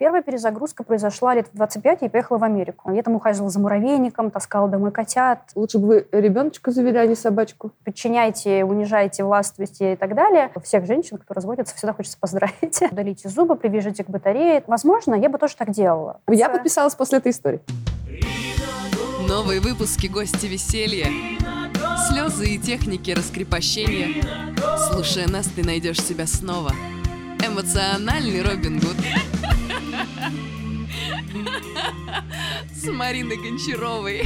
Первая перезагрузка произошла лет в 25, я поехала в Америку. Я там ухаживала за муравейником, таскала домой котят. Лучше бы вы ребеночка завели, а не собачку. Подчиняйте, унижайте, властвуйте и так далее. Всех женщин, кто разводятся, всегда хочется поздравить. Удалите зубы, привяжите к батарее. Возможно, я бы тоже так делала. Я подписалась после этой истории. Новые выпуски «Гости веселья». Слезы и техники раскрепощения. Слушая нас, ты найдешь себя снова. Эмоциональный Робин Гуд. С Мариной Гончаровой.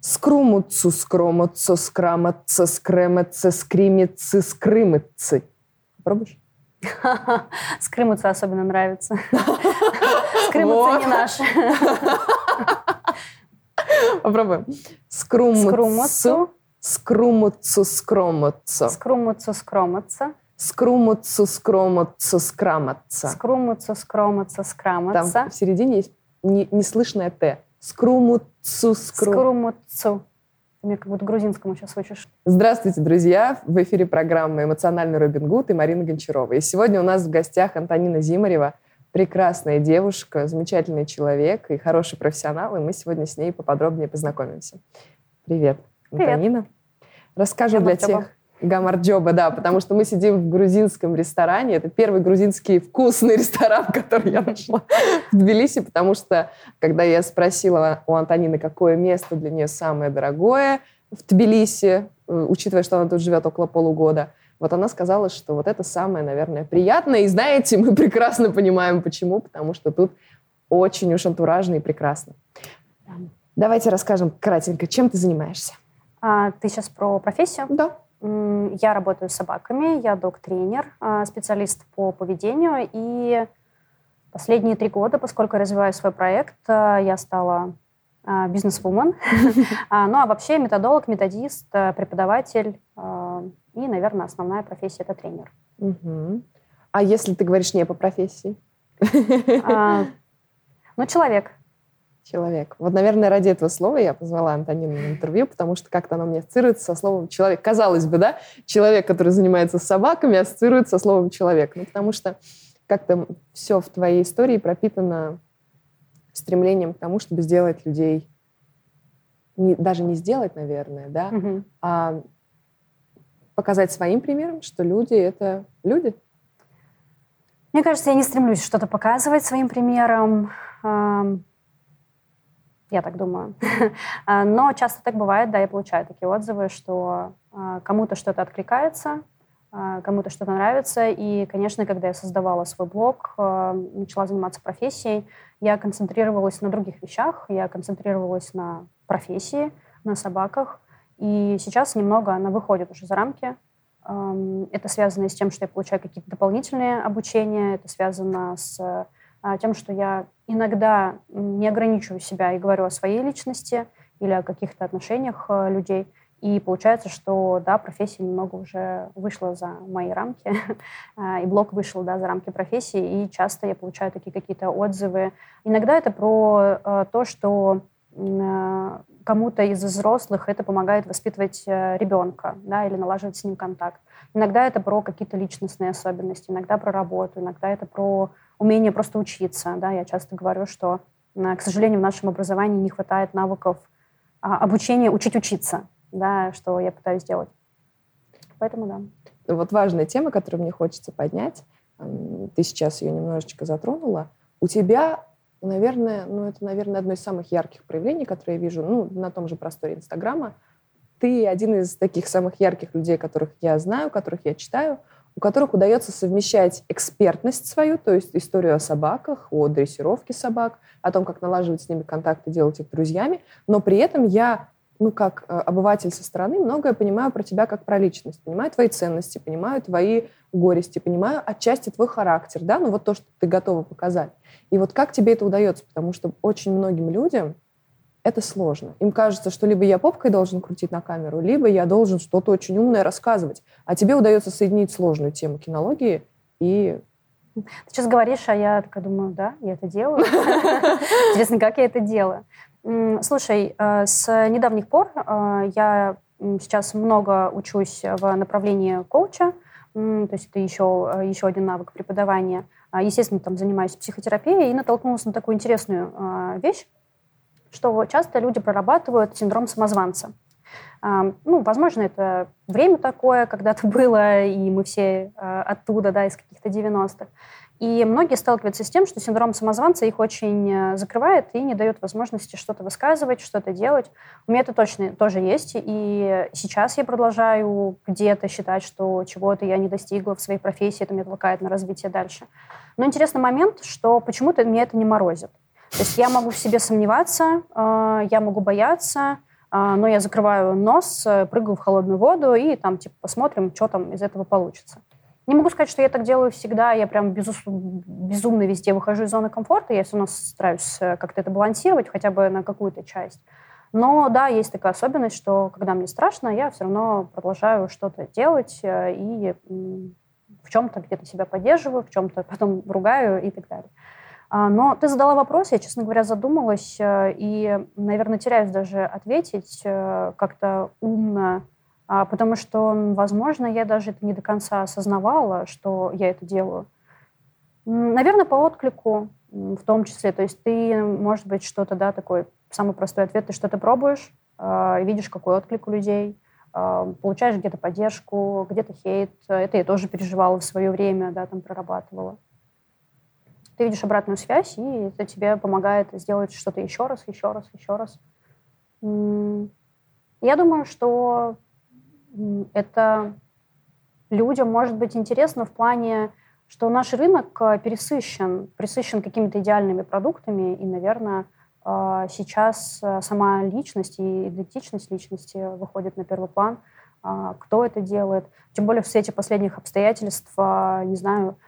Скрумуцу, скромуцу, скраматься, скрематься, скримицы, скрымыцы. Попробуешь? Скрымуться особенно нравится. Скрымуться не наши. Попробуем. Скрумуцу. Скрумуцу, скромуцу. Скрумуцу, скроматься. Скрумуцу, скромуцу, скраматься. Скрумуцу, скроматься, скраматься. Там в середине есть не, неслышное «т». Скрумуцу, скрум... Скрумуцу. Ты мне как будто грузинскому сейчас учишь. Здравствуйте, друзья! В эфире программы «Эмоциональный Робин Гуд» и Марина Гончарова. И сегодня у нас в гостях Антонина Зимарева, прекрасная девушка, замечательный человек и хороший профессионал, и мы сегодня с ней поподробнее познакомимся. Привет. Антонина. Расскажу для Гамарджоба. тех... Гамарджоба, да, потому что мы сидим в грузинском ресторане. Это первый грузинский вкусный ресторан, который я нашла в Тбилиси, потому что, когда я спросила у Антонины, какое место для нее самое дорогое в Тбилиси, э, учитывая, что она тут живет около полугода, вот она сказала, что вот это самое, наверное, приятное. И знаете, мы прекрасно понимаем, почему, потому что тут очень уж антуражно и прекрасно. Давайте расскажем кратенько, чем ты занимаешься. А, ты сейчас про профессию? Да. Я работаю с собаками, я док-тренер, а, специалист по поведению. И последние три года, поскольку я развиваю свой проект, а, я стала а, бизнес-вумен. Ну а вообще методолог, методист, преподаватель. И, наверное, основная профессия – это тренер. А если ты говоришь не по профессии? Ну, человек. Человек. Вот, наверное, ради этого слова я позвала Антонину на интервью, потому что как-то оно мне ассоциируется со словом «человек». Казалось бы, да, человек, который занимается собаками, ассоциируется со словом «человек». Ну, потому что как-то все в твоей истории пропитано стремлением к тому, чтобы сделать людей, не- даже не сделать, наверное, да, Мгм. а показать своим примером, что люди — это люди. Мне кажется, я не стремлюсь что-то показывать своим примером. Я так думаю. А, Но часто так бывает, да, я получаю такие отзывы, что а, кому-то что-то откликается, а, кому-то что-то нравится. И, конечно, когда я создавала свой блог, начала заниматься профессией, я концентрировалась на других вещах. Я концентрировалась на профессии, на собаках. И сейчас немного она выходит уже за рамки Ам, Это связано с тем, что я получаю какие-то дополнительные обучения, это связано с тем, что я иногда не ограничиваю себя и говорю о своей личности или о каких-то отношениях а, людей. И получается, что, да, профессия немного уже вышла за мои рамки, а, и блог вышел, да, за рамки профессии, и часто я получаю такие какие-то отзывы. Иногда это про а, то, что а, кому-то из взрослых это помогает воспитывать э, ребенка, да, или налаживать с ним контакт. Иногда это про какие-то личностные особенности, иногда про работу, иногда это про умение просто учиться. Да. Я часто говорю, что, к сожалению, в нашем образовании не хватает навыков а, обучения учить учиться, да, что я пытаюсь сделать. Поэтому да. Вот важная тема, которую мне хочется поднять. Ты сейчас ее немножечко затронула. У тебя, наверное, ну это, наверное, одно из самых ярких проявлений, которые я вижу, ну, на том же просторе Инстаграма. Ты один из таких самых ярких людей, которых я знаю, которых я читаю, у которых удается совмещать экспертность свою, то есть историю о собаках, о дрессировке собак, о том, как налаживать с ними контакты, делать их друзьями, но при этом я ну, как э, обыватель со стороны, многое понимаю про тебя как про личность. Понимаю твои ценности, понимаю твои горести, понимаю отчасти твой характер, да, ну вот то, что ты готова показать. И вот как тебе это удается? Потому что очень многим людям это сложно. Им кажется, что либо я попкой должен крутить на камеру, либо я должен что-то очень умное рассказывать. А тебе удается соединить сложную тему кинологии и Ты сейчас говоришь, а я такая думаю, да, я это делаю. Интересно, как я это делаю? Слушай, э, с недавних пор э, я сейчас много учусь в направлении коуча, то есть это еще, еще один навык преподавания. А, естественно, там занимаюсь психотерапией и натолкнулась на такую интересную вещь, что часто люди прорабатывают синдром самозванца. Ну, возможно, это время такое когда-то было, и мы все оттуда, да, из каких-то 90-х. И многие сталкиваются с тем, что синдром самозванца их очень э, закрывает и не дает возможности что-то высказывать, что-то делать. У меня это точно тоже есть. И сейчас я продолжаю где-то считать, что чего-то я не достигла в своей профессии, это меня толкает на развитие дальше. Но интересный момент, что почему-то меня это не морозит. То есть я могу в себе сомневаться, э, я могу бояться, э, но я закрываю нос, прыгаю в холодную воду и там типа посмотрим, что там из этого получится. Не могу сказать, что я так делаю всегда, я прям безус... безумно везде выхожу из зоны комфорта, я все равно стараюсь э, как-то это балансировать хотя бы на какую-то часть. Но да, есть такая особенность, что когда мне страшно, я все равно продолжаю что-то делать э, и в чем-то где-то себя поддерживаю, в чем-то потом ругаю и так далее. А, но ты задала вопрос, я, честно говоря, задумалась э, и, наверное, теряюсь даже ответить как-то умно а, потому что, возможно, я даже это не до конца осознавала, что я это делаю. Наверное, по отклику в том числе. То есть ты, может быть, что-то, да, такой самый простой ответ, ты что-то пробуешь, э, видишь, какой отклик у людей, э, получаешь где-то поддержку, где-то хейт. Это я тоже переживала в свое время, да, там прорабатывала. Ты видишь обратную связь, и это тебе помогает сделать что-то еще раз, еще раз, еще раз. Я думаю, что это людям может быть интересно в плане, что наш рынок э, пересыщен, присыщен какими-то идеальными продуктами, и, наверное, э, сейчас э, сама личность и идентичность личности выходит на первый план. Кто это делает? Тем более в свете последних обстоятельств, не знаю,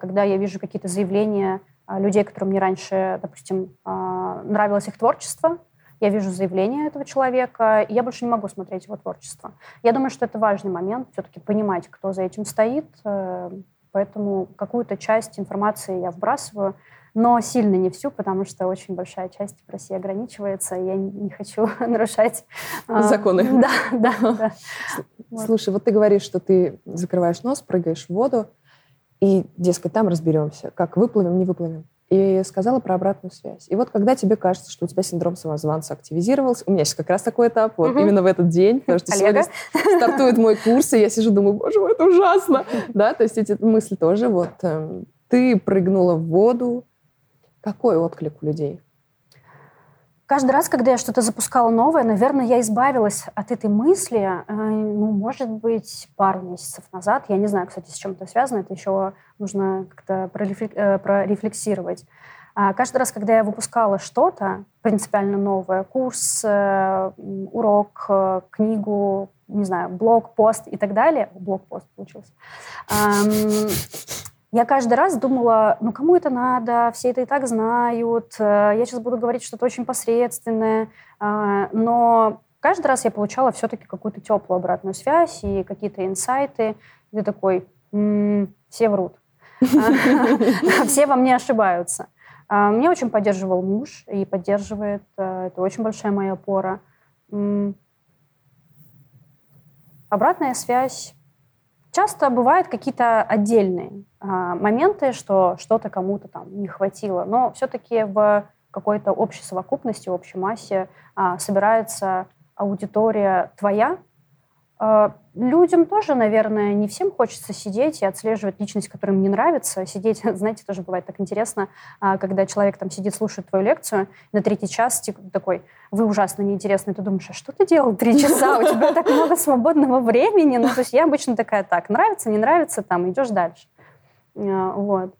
когда я вижу какие-то заявления людей, которым мне раньше, допустим, нравилось их творчество, я вижу заявление этого человека, и я больше не могу смотреть его творчество. Я думаю, что это важный момент, все-таки понимать, кто за этим стоит, э, поэтому какую-то часть информации я вбрасываю, но сильно не всю, потому что очень большая часть в России ограничивается, и я не хочу нарушать... А, Законы. Да, да, да. Слушай, вот ты говоришь, что ты закрываешь нос, прыгаешь в воду, и, дескать, там разберемся, как выплывем, не выплывем и сказала про обратную связь. И вот когда тебе кажется, что у тебя синдром самозванца активизировался, у меня сейчас как раз такой этап, вот угу. именно в этот день, потому что Олега. сегодня стартует мой курс, и я сижу, думаю, боже мой, это ужасно. Да, то есть эти мысли тоже вот. Э, ты прыгнула в воду. Какой отклик у людей? Каждый раз, когда я что-то запускала новое, наверное, я избавилась от этой мысли, э, ну, может быть, пару месяцев назад. Я не знаю, кстати, с чем это связано. Это еще нужно как-то э, прорефлексировать. А каждый раз, когда я выпускала что-то принципиально новое, курс, э, урок, книгу, не знаю, блог, пост и так далее, блог-пост получился, я каждый раз думала, ну кому это надо, все это и так знают, э, я сейчас буду говорить что-то очень посредственное, а, но каждый раз я получала все-таки какую-то теплую обратную связь и какие-то инсайты, и такой, все врут, все во мне ошибаются. А, мне очень поддерживал муж и поддерживает, э, это очень большая моя опора. Обратная связь часто бывают какие-то отдельные а, моменты, что что-то кому-то там не хватило, но все-таки в какой-то общей совокупности, общей массе а, собирается аудитория твоя, людям тоже, наверное, не всем хочется сидеть и отслеживать личность, которая им не нравится. Сидеть, знаете, тоже бывает так интересно, а, когда человек там сидит, слушает твою лекцию, на третий час типа, такой, вы ужасно неинтересны, ты думаешь, а что ты делал три часа? У тебя так много свободного времени. Ну, то есть я обычно такая, так, нравится, не нравится, там, идешь дальше. А, вот.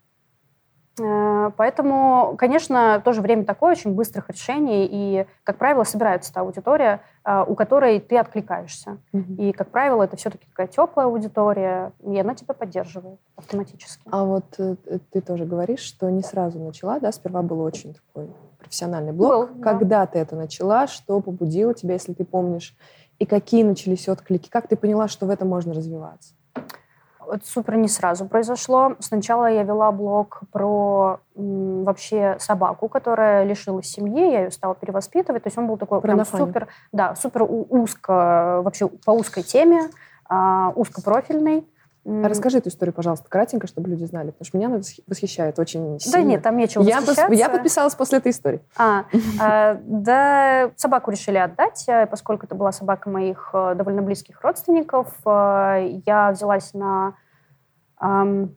Э, поэтому, конечно, тоже время такое, очень быстрых решений, и, как правило, собирается та аудитория, э, у которой ты откликаешься. Mm-hmm. И, как правило, это все-таки такая теплая аудитория, и она тебя поддерживает автоматически. А вот э, ты тоже говоришь, что не сразу начала, да, сперва был очень такой профессиональный блог. Был, Когда да. ты это начала, что побудило тебя, если ты помнишь, и какие начались отклики, как ты поняла, что в этом можно развиваться? Это супер не сразу произошло. Сначала я вела блог про м, вообще собаку, которая лишилась семьи, я ее стала перевоспитывать. То есть он был такой Про прям супер, да, супер узко, вообще по узкой теме, а, узкопрофильный. Расскажи эту историю, пожалуйста, кратенько, чтобы люди знали, потому что меня она восхи- восхищает очень Да сильно. нет, там нечего я, пос- восхищаться. я подписалась после этой истории. А, а, да, собаку решили отдать, э, поскольку это была собака моих э, довольно близких родственников. э, Я взялась на ам,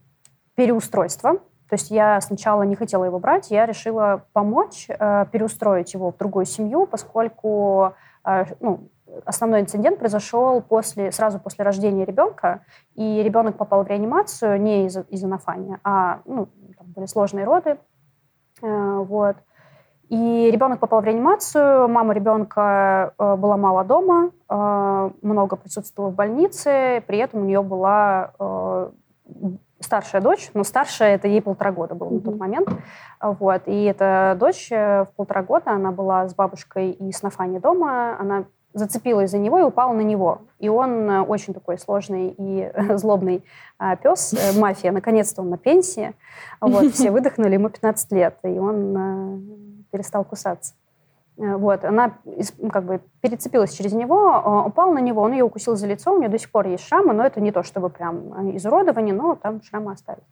переустройство. То есть я сначала не хотела его брать, я решила помочь э, переустроить его в другую семью, поскольку э, ну, основной инцидент произошел после, сразу после рождения ребенка, и ребенок попал в реанимацию не из-за из нафания, а ну, там были сложные роды. Э, вот. И ребенок попал в реанимацию, мама ребенка э, была мало дома, э, много присутствовала в больнице, при этом у нее была э, старшая дочь, но старшая это ей полтора года было на тот момент. Вот. И эта дочь э, в полтора года, она была с бабушкой и с Нафани дома, она зацепилась за него и упала на него. И он э, очень такой сложный и злобный а, пес, э, мафия. Наконец-то он на пенсии. Вот, все выдохнули, ему 15 лет, и он э, перестал кусаться. Вот, она как бы перецепилась через него, э, упала на него, он ее укусил за лицо, у нее до сих пор есть шрамы, но это не то чтобы прям изуродование, но там шрамы остались.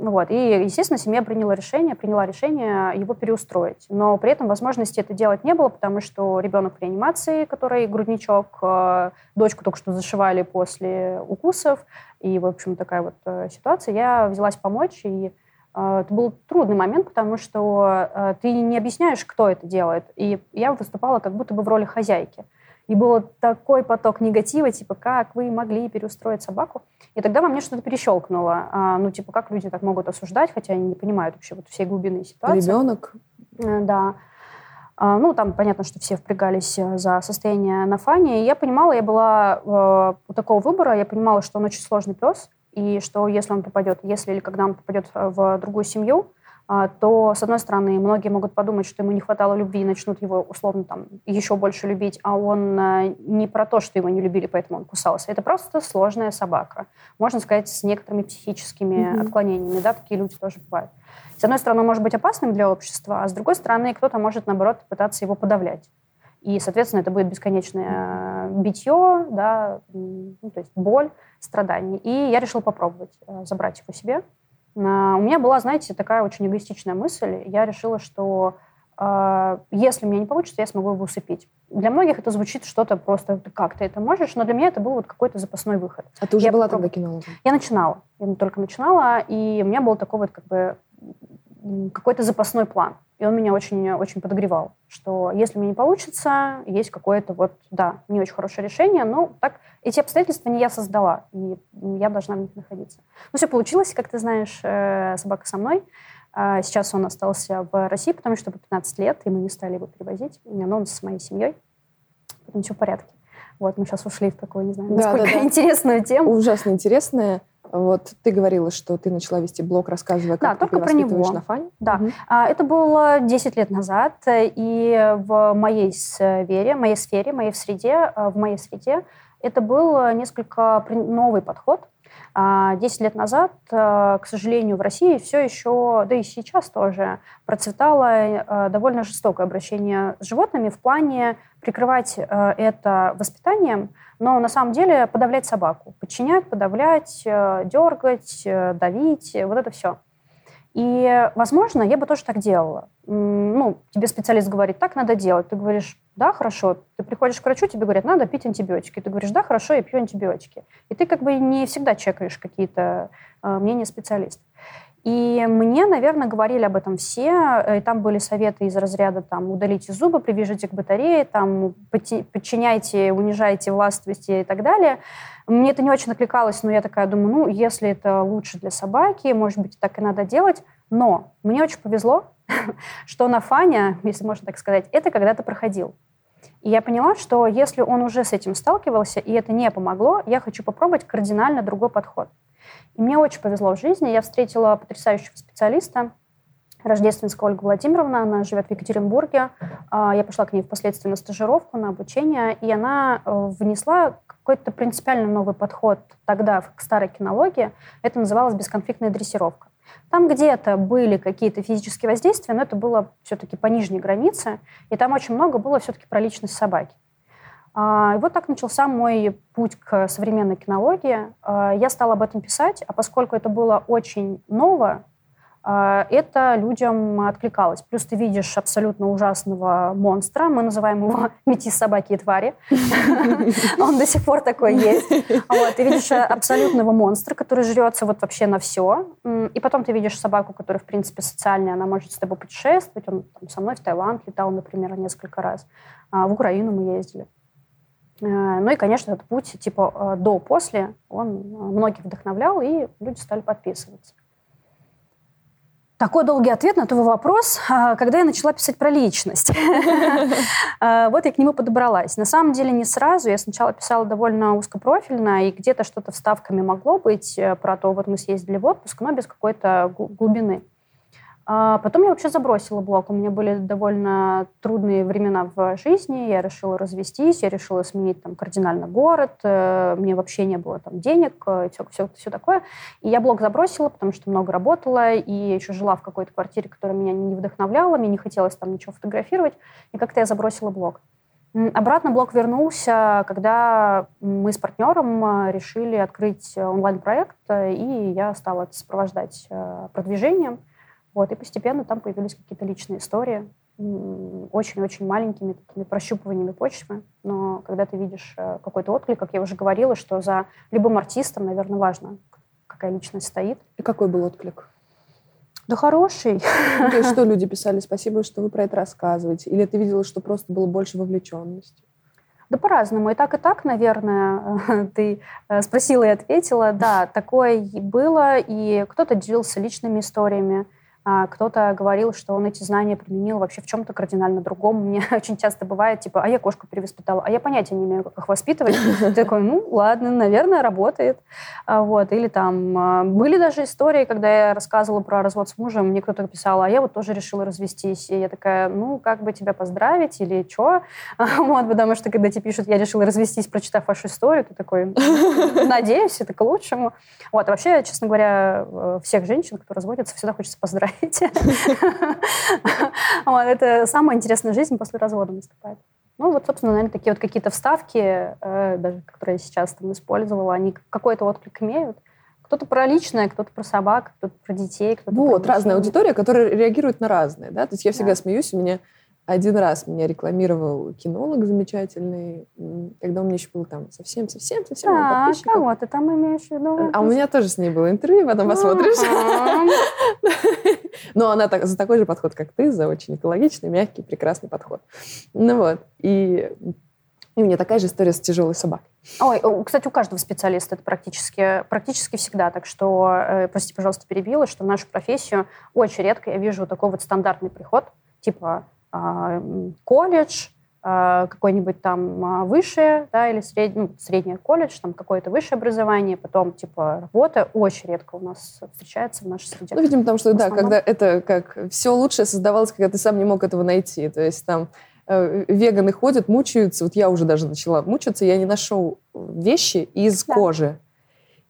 Вот. И, естественно, семья приняла решение, приняла решение его переустроить. Но при этом возможности это делать не было, потому что ребенок в реанимации, который грудничок, э, дочку только что зашивали после укусов. И, в общем, такая вот э, ситуация. Я взялась помочь, и э, это был трудный момент, потому что ты не объясняешь, кто это делает. И я выступала как будто бы в роли хозяйки. И был такой поток негатива, типа, как вы могли переустроить собаку? И тогда во мне что-то перещелкнуло. А, ну, типа, как люди так могут осуждать, хотя они не понимают вообще вот всей глубины ситуации. Ребенок. Э, Да. А, Ну, там понятно, что все впрягались э, за состояние на фане. И я понимала, я была э, у такого выбора, я понимала, что он очень сложный пес, и что если он попадет, если или когда он попадет э, в другую семью, то, с одной стороны, многие могут подумать, что ему не хватало любви и начнут его условно там еще больше любить, а он э, не про то, что его не любили, поэтому он кусался. Это просто сложная собака. Можно сказать, с некоторыми психическими Мгм. отклонениями. Да, такие люди тоже бывают. С одной стороны, он может быть опасным для общества, а с другой стороны, кто-то может, наоборот, пытаться его подавлять. И, соответственно, это будет бесконечное э, битье, да, ну, то есть боль, страдания. И я решила попробовать э, забрать его себе. А, У меня была, знаете, такая очень эгоистичная мысль. Я решила, что э, если у меня не получится, я смогу его усыпить. Для многих это звучит что-то просто, «Ты как ты это можешь, но для меня это был вот какой-то запасной выход. А ты уже Я была попробую. тогда кинологом? Я начинала. Я только начинала, и у меня был такой вот как бы какой-то запасной план. И он меня очень, очень подогревал, что если мне не получится, есть какое-то вот, да, не очень хорошее решение, но так эти обстоятельства не я создала, и я должна в них находиться. Ну, все получилось, как ты знаешь, э, собака со мной. А Сейчас он остался в России, потому что по 15 лет, и мы не стали его перевозить. Но он с моей семьей, поэтому все в порядке. Вот, мы сейчас ушли в такую, не знаю, Да, насколько да, да. интересную тему. Ужасно интересное. Вот ты говорила, что ты начала вести блог, рассказывая, Да, как ты только про него. на фане. Да. А, Это было 10 лет назад, и в моей сфере, моей сфере, моей среде, э, в моей среде это был э, несколько новый подход. А, 10 лет назад, э, к сожалению, в России все еще, да и сейчас тоже, процветало э, довольно жестокое обращение с животными в плане прикрывать э, это воспитанием, но на самом деле подавлять собаку. Подчинять, подавлять, дергать, давить, вот это все. И, возможно, я бы тоже так делала. Ну, тебе специалист говорит, так надо делать. Ты говоришь, да, хорошо. Ты приходишь к врачу, тебе говорят, надо пить антибиотики. Ты говоришь, да, хорошо, я пью антибиотики. И ты как бы не всегда чекаешь какие-то э, мнения специалистов. И мне, наверное, говорили об этом все. э, И там были советы из разряда там, удалите зубы, привяжите к батарее, там, подчиняйте, унижайте, властвуйте и так далее. Мне это не очень откликалось, но я такая думаю, ну, если это лучше для собаки, может быть, так и надо делать. Но мне очень повезло, что на Фаня, если можно так сказать, это когда-то проходил. И я поняла, что если он уже с этим сталкивался, и это не помогло, я хочу попробовать кардинально другой подход. И мне очень повезло в жизни. Я встретила потрясающего специалиста, Рождественская Ольга Владимировна, она живет в Екатеринбурге. А, Я пошла к ней впоследствии на стажировку, на обучение, и она э, внесла какой-то какой-то принципиально новый подход тогда к старой кинологии. Это называлось бесконфликтная дрессировка. Там где-то были какие-то физические воздействия, но это было все-таки по нижней границе, и там очень много было все-таки про личность собаки. А, и вот так начался мой путь к современной кинологии. А, я стала об этом писать, а поскольку это было очень ново, это людям откликалось. Плюс ты видишь абсолютно ужасного монстра, мы называем его метис собаки и твари. Он до сих пор такой есть. Ты видишь абсолютного монстра, который жрется вот вообще на все. И потом ты видишь собаку, которая, в принципе, социальная, она может с тобой путешествовать. Он со мной в Таиланд летал, например, несколько раз. В Украину мы ездили. Э, ну и, конечно, этот путь типа э, до-после, он э, многих вдохновлял, и люди стали подписываться. Такой долгий ответ на твой вопрос, когда я начала писать про личность. Вот я к нему подобралась. На самом деле не сразу. Я сначала писала довольно узкопрофильно, и где-то что-то вставками могло быть про то, вот мы съездили в отпуск, но без какой-то глубины. А потом я вообще забросила блог. У меня были довольно трудные времена в жизни. Я решила развестись, я решила сменить там кардинально город. Э, мне вообще не было там денег, все, все, все такое. И я блог забросила, потому что много работала и еще жила в какой-то квартире, которая меня не вдохновляла, мне не хотелось там ничего фотографировать. И как-то я забросила блог. Обратно блог вернулся, когда мы с партнером э, решили открыть онлайн-проект, э, и я стала это сопровождать продвижением. Вот, и постепенно там появились какие-то личные истории, очень-очень маленькими такими прощупываниями почвы. Но когда ты видишь э, какой-то отклик, как я уже говорила, что за любым артистом, наверное, важно, какая личность стоит. И какой был отклик? Да хороший. То есть что люди писали? Спасибо, что вы про это рассказываете. Или ты видела, что просто было больше вовлеченности? Да по-разному. И так, и так, наверное, ты э, спросила и ответила. Да, такое было. И кто-то делился личными историями, кто-то говорил, что он эти знания применил вообще в чем-то кардинально другом. Мне очень часто бывает, типа, а я кошку перевоспитала, а я понятия не имею, как их воспитывать. Ты такой, ну, ладно, наверное, работает. А вот. Или там а, были даже истории, когда я рассказывала про развод с мужем, мне кто-то писал, а я вот тоже решила развестись. И я такая, ну, как бы тебя поздравить или что? Вот, потому что когда тебе пишут, я решила развестись, прочитав вашу историю, ты такой, надеюсь, это к лучшему. Вот. А вообще, честно говоря, э, всех женщин, кто разводится, всегда хочется поздравить поздравить. вот, это самая интересная жизнь после развода наступает. Ну, вот, собственно, наверное, такие вот какие-то вставки, э, даже которые я сейчас там использовала, они какой-то отклик имеют. Кто-то про личное, кто-то про собак, кто-то про детей, кто-то Вот, разная аудитория, которая реагирует на разное, да? То есть я всегда да. смеюсь, у меня один раз меня рекламировал кинолог замечательный, когда у меня еще был там совсем-совсем-совсем а, подписчиков. кого ты там имеешь в виду? А у меня тоже с ней было интервью, потом посмотришь. Но она так, за такой же подход, как ты, за очень экологичный, мягкий, прекрасный подход. Ну вот. И, у меня такая же история с тяжелой собакой. Ой, кстати, у каждого специалиста это практически, практически всегда. Так что, э, простите, пожалуйста, перебила, что нашу профессию очень редко я вижу такой вот стандартный приход, типа а, колледж, какой-нибудь там а, высшее, да, или сред... ну, среднее колледж, там какое-то высшее образование, потом, типа, работа очень редко у нас встречается в нашей среде. Ну, видимо, потому что, да, когда это как все лучшее создавалось, когда ты сам не мог этого найти. То есть там э, веганы ходят, мучаются. Вот я уже даже начала мучиться, я не ношу вещи из да. кожи.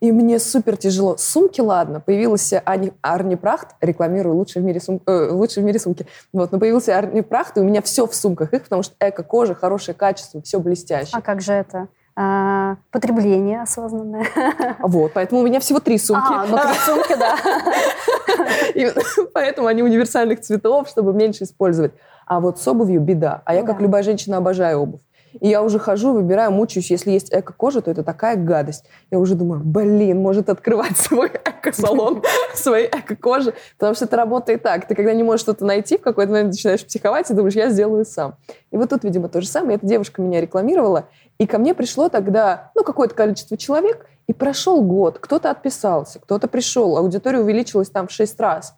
И мне супер тяжело. Сумки, ладно, появился Ани, Арни Прахт, рекламирую лучшие в мире, сум, э, лучшие в мире сумки. Вот, но появился Арни Прахт, и у меня все в сумках их, потому что эко-кожа, хорошее качество, все блестяще. А как же это? А, потребление осознанное. Вот, поэтому у меня всего три сумки. А, ну три сумки, да. И поэтому они универсальных цветов, чтобы меньше использовать. А вот с обувью беда. А я, как любая женщина, обожаю обувь. И я уже хожу, выбираю, мучаюсь. Если есть эко-кожа, то это такая гадость. Я уже думаю, блин, может открывать свой эко-салон своей эко-кожи. Потому что это работает так. Ты когда не можешь что-то найти, в какой-то момент начинаешь психовать и думаешь, я сделаю сам. И вот тут, видимо, то же самое. Эта девушка меня рекламировала. И ко мне пришло тогда, ну, какое-то количество человек, и прошел год. Кто-то отписался, кто-то пришел. Аудитория увеличилась там в шесть раз.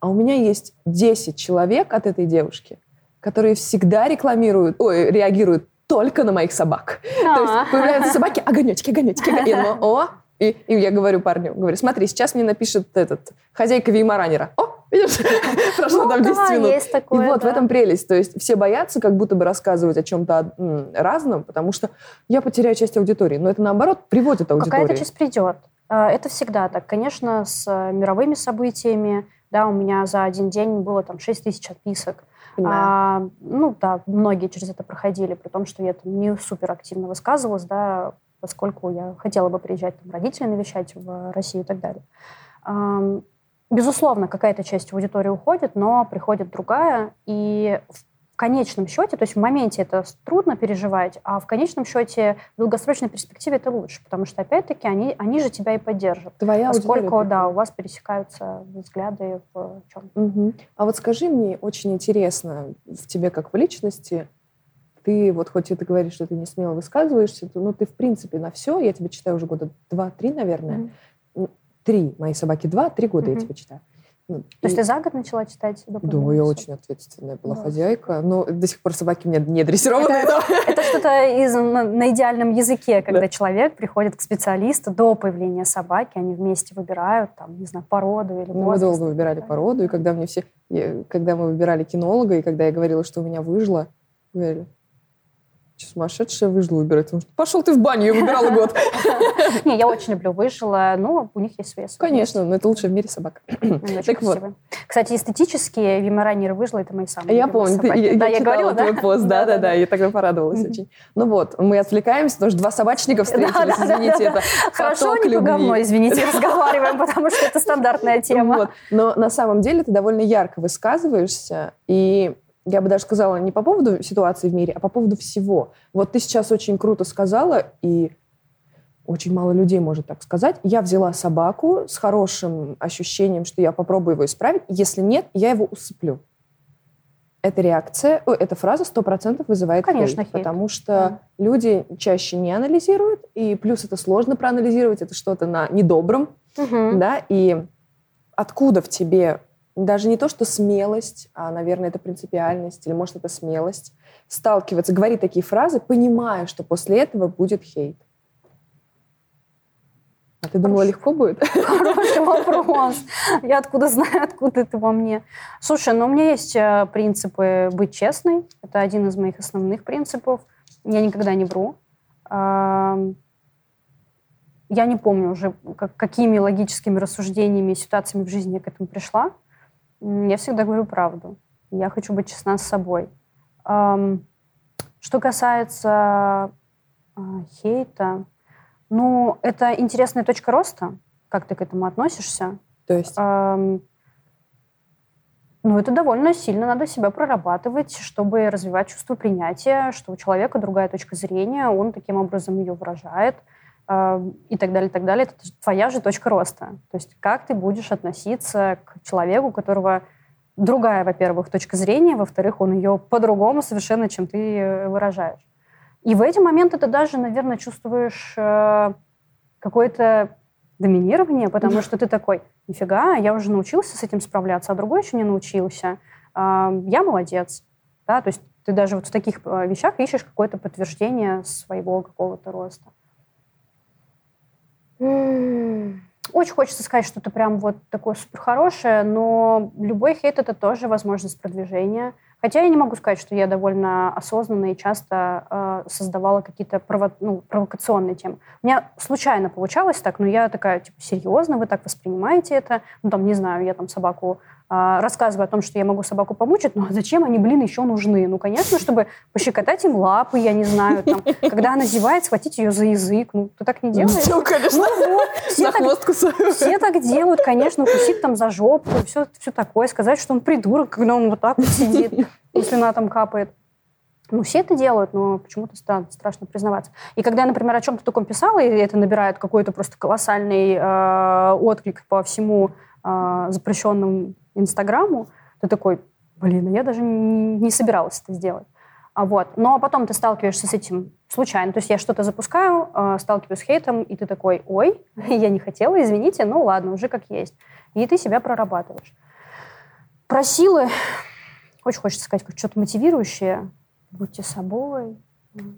А у меня есть 10 человек от этой девушки, которые всегда рекламируют, ой, реагируют только на моих собак. А-а-а. То есть а. появляются собаки, огонечки, огонечки, огонечки. Я о, и, и я говорю парню, говорю, смотри, сейчас мне напишет этот хозяйка Веймаранера. О, видишь, прошло Ну там 10 да, минут. есть такое, И вот в этом прелесть. То есть все боятся как будто бы рассказывать о чем-то разном, потому что я потеряю часть аудитории. Но это, наоборот, приводит аудиторию. Какая-то часть придет. А, Это всегда так. Конечно, с э, мировыми событиями, да, у меня за один день было там 6 тысяч отписок. А, ну да, многие через это проходили, при том, что я там не супер активно высказывалась, да, поскольку я хотела бы приезжать там, родителей навещать в Россию и так далее. Ам, Безусловно, какая-то часть аудитории уходит, но приходит другая, и в конечном счете, то есть в моменте это трудно переживать, а в конечном счете в долгосрочной перспективе это лучше, потому что, опять-таки, они, они же тебя и поддержат. Твоя Поскольку, да, у вас пересекаются взгляды в чем Мгм. А вот скажи мне, очень интересно в тебе как в личности, ты вот хоть это говоришь, что ты не смело высказываешься, то, ну ты в принципе на все, я тебя читаю уже года два-три, наверное. Мгм. Три, мои собаки два, три года я Мгм. тебя читаю. Ну, То есть ты за год начала читать? Да, я очень ответственная была Да. хозяйка, но до сих пор собаки у меня не дрессированные. Это, это что-то из, на, идеальном языке, когда человек приходит к специалисту до появления собаки, они вместе выбирают, там, не знаю, породу или Ну, мы возраст. долго выбирали породу, и когда мне все, я- когда мы выбирали кинолога, и когда я говорила, что у меня выжило, говорили, сумасшедшая выжила выбирать? Он что, Пошел ты в баню, я выбирала год. Не, я очень люблю выжила, но у них есть свои. Конечно, но это лучшая в мире собака. Так вот. Кстати, эстетические вимаранеры выжила это мои самые Я помню, да, я говорила, твой пост, да, да, да, я тогда порадовалась очень. Ну вот, мы отвлекаемся, потому что два собачника встретились, извините, это Хорошо, не по говно, извините, разговариваем, потому что это стандартная тема. Вот. Но на самом деле ты довольно ярко высказываешься, и я бы даже сказала не по поводу ситуации в мире, а по поводу всего. Вот ты сейчас очень круто сказала, и очень мало людей может так сказать. Я взяла собаку с хорошим ощущением, что я попробую его исправить. Если нет, я его усыплю. Эта реакция, ой, эта фраза сто процентов вызывает Конечно, хейт, хейт. потому что Да. люди чаще не анализируют, и плюс это сложно проанализировать, это что-то на недобром, Мгм. да, и откуда в тебе даже не то, что смелость, а, наверное, это принципиальность, или, может, это смелость, сталкиваться, говорить такие фразы, понимая, что после этого будет хейт. А ты думала, Хорошо. легко будет? Хороший вопрос. Я откуда знаю, откуда это во мне. Слушай, ну у меня есть э, принципы быть честной. Это один из моих основных принципов. Я никогда не вру. Я не помню уже, как- какими логическими рассуждениями и ситуациями в жизни я к этому пришла. Я всегда говорю правду. Я хочу быть честна с собой. Что касается а, хейта, ну, это интересная точка роста. Как ты к этому относишься? То есть, Ну, это довольно сильно надо себя прорабатывать, чтобы развивать чувство принятия, что у человека другая точка зрения, он таким образом ее выражает и так далее, и так далее. Это твоя же точка роста. То есть как ты будешь относиться к человеку, у которого другая, во-первых, точка зрения, во-вторых, он ее по-другому совершенно, чем ты э, выражаешь. И в эти моменты ты даже, наверное, чувствуешь э, какое-то доминирование, потому что ты такой, нифига, я уже научился с этим справляться, а другой еще не научился. А, Я молодец. Да? То есть ты даже вот в таких э, вещах ищешь какое-то подтверждение своего какого-то роста. Очень хочется сказать что-то прям вот такое супер хорошее, но любой хейт это тоже возможность продвижения. Хотя я не могу сказать, что я довольно осознанно и часто э, создавала какие-то прово- ну, провокационные темы. У меня случайно получалось так, но я такая, типа, серьезно, вы так воспринимаете это? Ну, там, не знаю, я там собаку рассказываю о том, что я могу собаку помучить, но зачем они, блин, еще нужны? Ну, конечно, чтобы пощекотать им лапы, я не знаю, там, когда она зевает, схватить ее за язык. Ну, ты так не делаешь? ну, конечно, Ну вот, все за так хвост кусаю. все так делают, конечно, укусить там за жопу, все, все такое, сказать, что он придурок, когда он вот так вот сидит, и слюна там капает. Ну, все это делают, но почему-то стра- страшно признаваться. И когда я, например, о чем-то таком писала, и это набирает какой-то просто колоссальный э, отклик по всему э, запрещенному Инстаграму, ты такой, блин, а я даже не, собиралась это сделать. А вот. Но потом ты сталкиваешься с этим случайно. То есть я что-то запускаю, э, сталкиваюсь с хейтом, и ты такой, ой, я не хотела, извините, ну ладно, уже как есть. И ты себя прорабатываешь. Про силы очень хочется сказать как что-то мотивирующее. Будьте собой,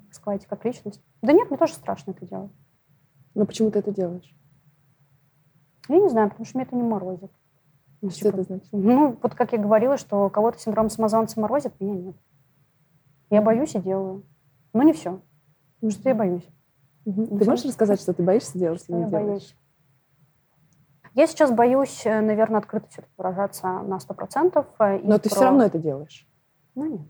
раскрывайте как личность. Да нет, мне тоже страшно это делать. Ну, почему ты это делаешь? Я не знаю, потому что меня это не морозит. Ну, что это значит? Ну, вот как я говорила, что кого-то синдром самозванца морозит, меня нет. Я боюсь и делаю. Но не все. Потому что я боюсь. Угу. Ты можешь рассказать, что ты боишься делать или не делаешь? Боюсь. Я сейчас боюсь, э, наверное, открыто все-таки выражаться на 100%. Э, Но ты про... все равно это делаешь? Ну, нет.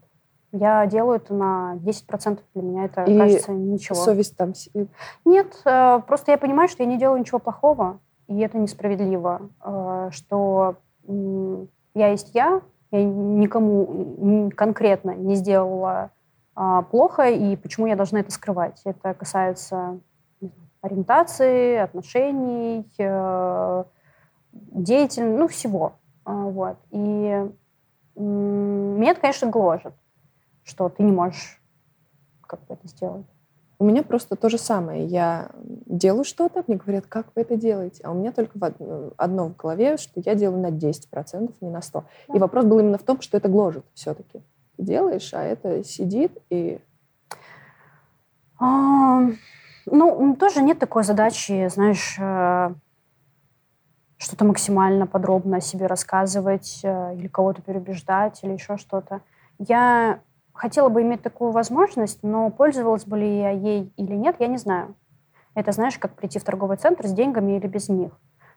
Я делаю это на 10%. Для меня это, и кажется, ничего. совесть там... Нет, э, просто я понимаю, что я не делаю ничего плохого, и это несправедливо. Что я есть я, я никому конкретно не сделала а, плохо, и почему я должна это скрывать. Это касается ориентации, отношений, э, деятельности, ну, всего. А, вот. И меня это, конечно, гложет, что ты не можешь как бы это сделать. У меня просто то же самое. Я делаю что-то, мне говорят, как вы это делаете? А у меня только одно в голове, что я делаю на 10%, не на 100%. Да. И вопрос был именно в том, что это гложет все-таки. Ты делаешь, а это сидит и... А, ну, тоже нет такой задачи, знаешь, э, что-то максимально подробно о себе рассказывать э, или кого-то переубеждать или еще что-то. Я хотела бы иметь такую возможность, но пользовалась бы ли я ей или нет, я не знаю. Это, знаешь, как прийти в торговый центр с деньгами или без них.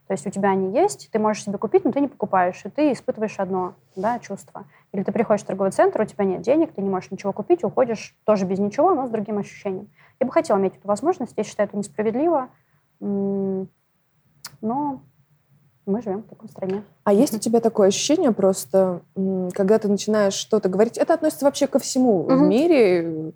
То есть у тебя они есть, ты можешь себе купить, но ты не покупаешь, и ты испытываешь одно да, чувство. Или ты приходишь в торговый центр, у тебя нет денег, ты не можешь ничего купить, уходишь тоже без ничего, но с другим ощущением. Я бы хотела иметь эту возможность, я считаю это несправедливо, но мы живем в такой стране. А есть у тебя такое ощущение просто, когда ты начинаешь что-то говорить, это относится вообще ко всему в мире,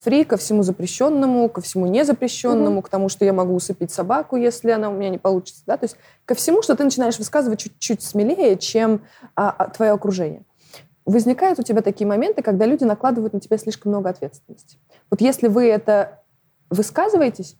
фри, ко всему запрещенному, ко всему незапрещенному, к тому, что я могу усыпить собаку, если она у меня не получится, да, то есть ко всему, что ты начинаешь высказывать чуть-чуть смелее, чем а, а, твое окружение. Возникают у тебя такие моменты, когда люди накладывают на тебя слишком много ответственности. Вот если вы это высказываетесь,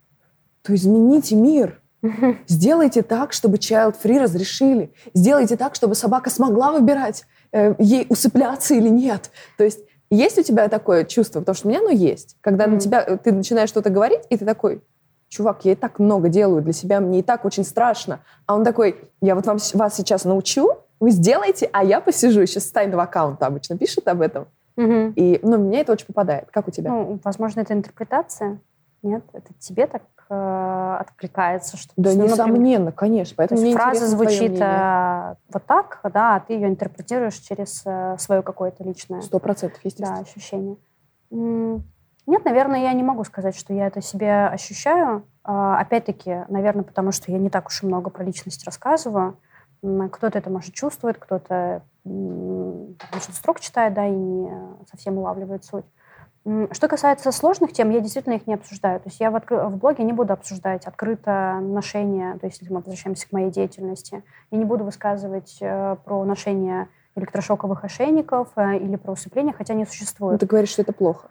то измените мир. Сделайте так, чтобы child-free разрешили. Сделайте так, чтобы собака смогла выбирать, э, ей усыпляться или нет. То есть есть у тебя такое чувство? Потому что у меня оно есть. Когда mm. на тебя, э, ты начинаешь что-то говорить, и ты такой, чувак, я и так много делаю для себя, мне и так очень страшно. А он такой, я вот вам, вас сейчас научу, вы сделаете, а я посижу еще с тайного аккаунта обычно пишет об этом. Угу. И, ну, меня это очень попадает. Как у тебя? Ну, возможно, это интерпретация. Нет, это тебе так э, откликается, что да, ну, несомненно, например, конечно. Поэтому то есть фраза звучит э, вот так, да, а ты ее интерпретируешь через э, свое какое-то личное. Сто процентов, естественно. Да, ощущение. Нет, наверное, я не могу сказать, что я это себе ощущаю. Э, опять-таки, наверное, потому что я не так уж и много про личность рассказываю. Кто-то это, может, чувствует, кто-то значит, строк читает, да, и не совсем улавливает суть. Что касается сложных тем, я действительно их не обсуждаю. То есть я в, откры... в блоге не буду обсуждать открыто ношение, то есть если мы возвращаемся к моей деятельности, я не буду высказывать э, про ношение электрошоковых ошейников э, или про усыпление, хотя они существуют. Но ты говоришь, что это плохо.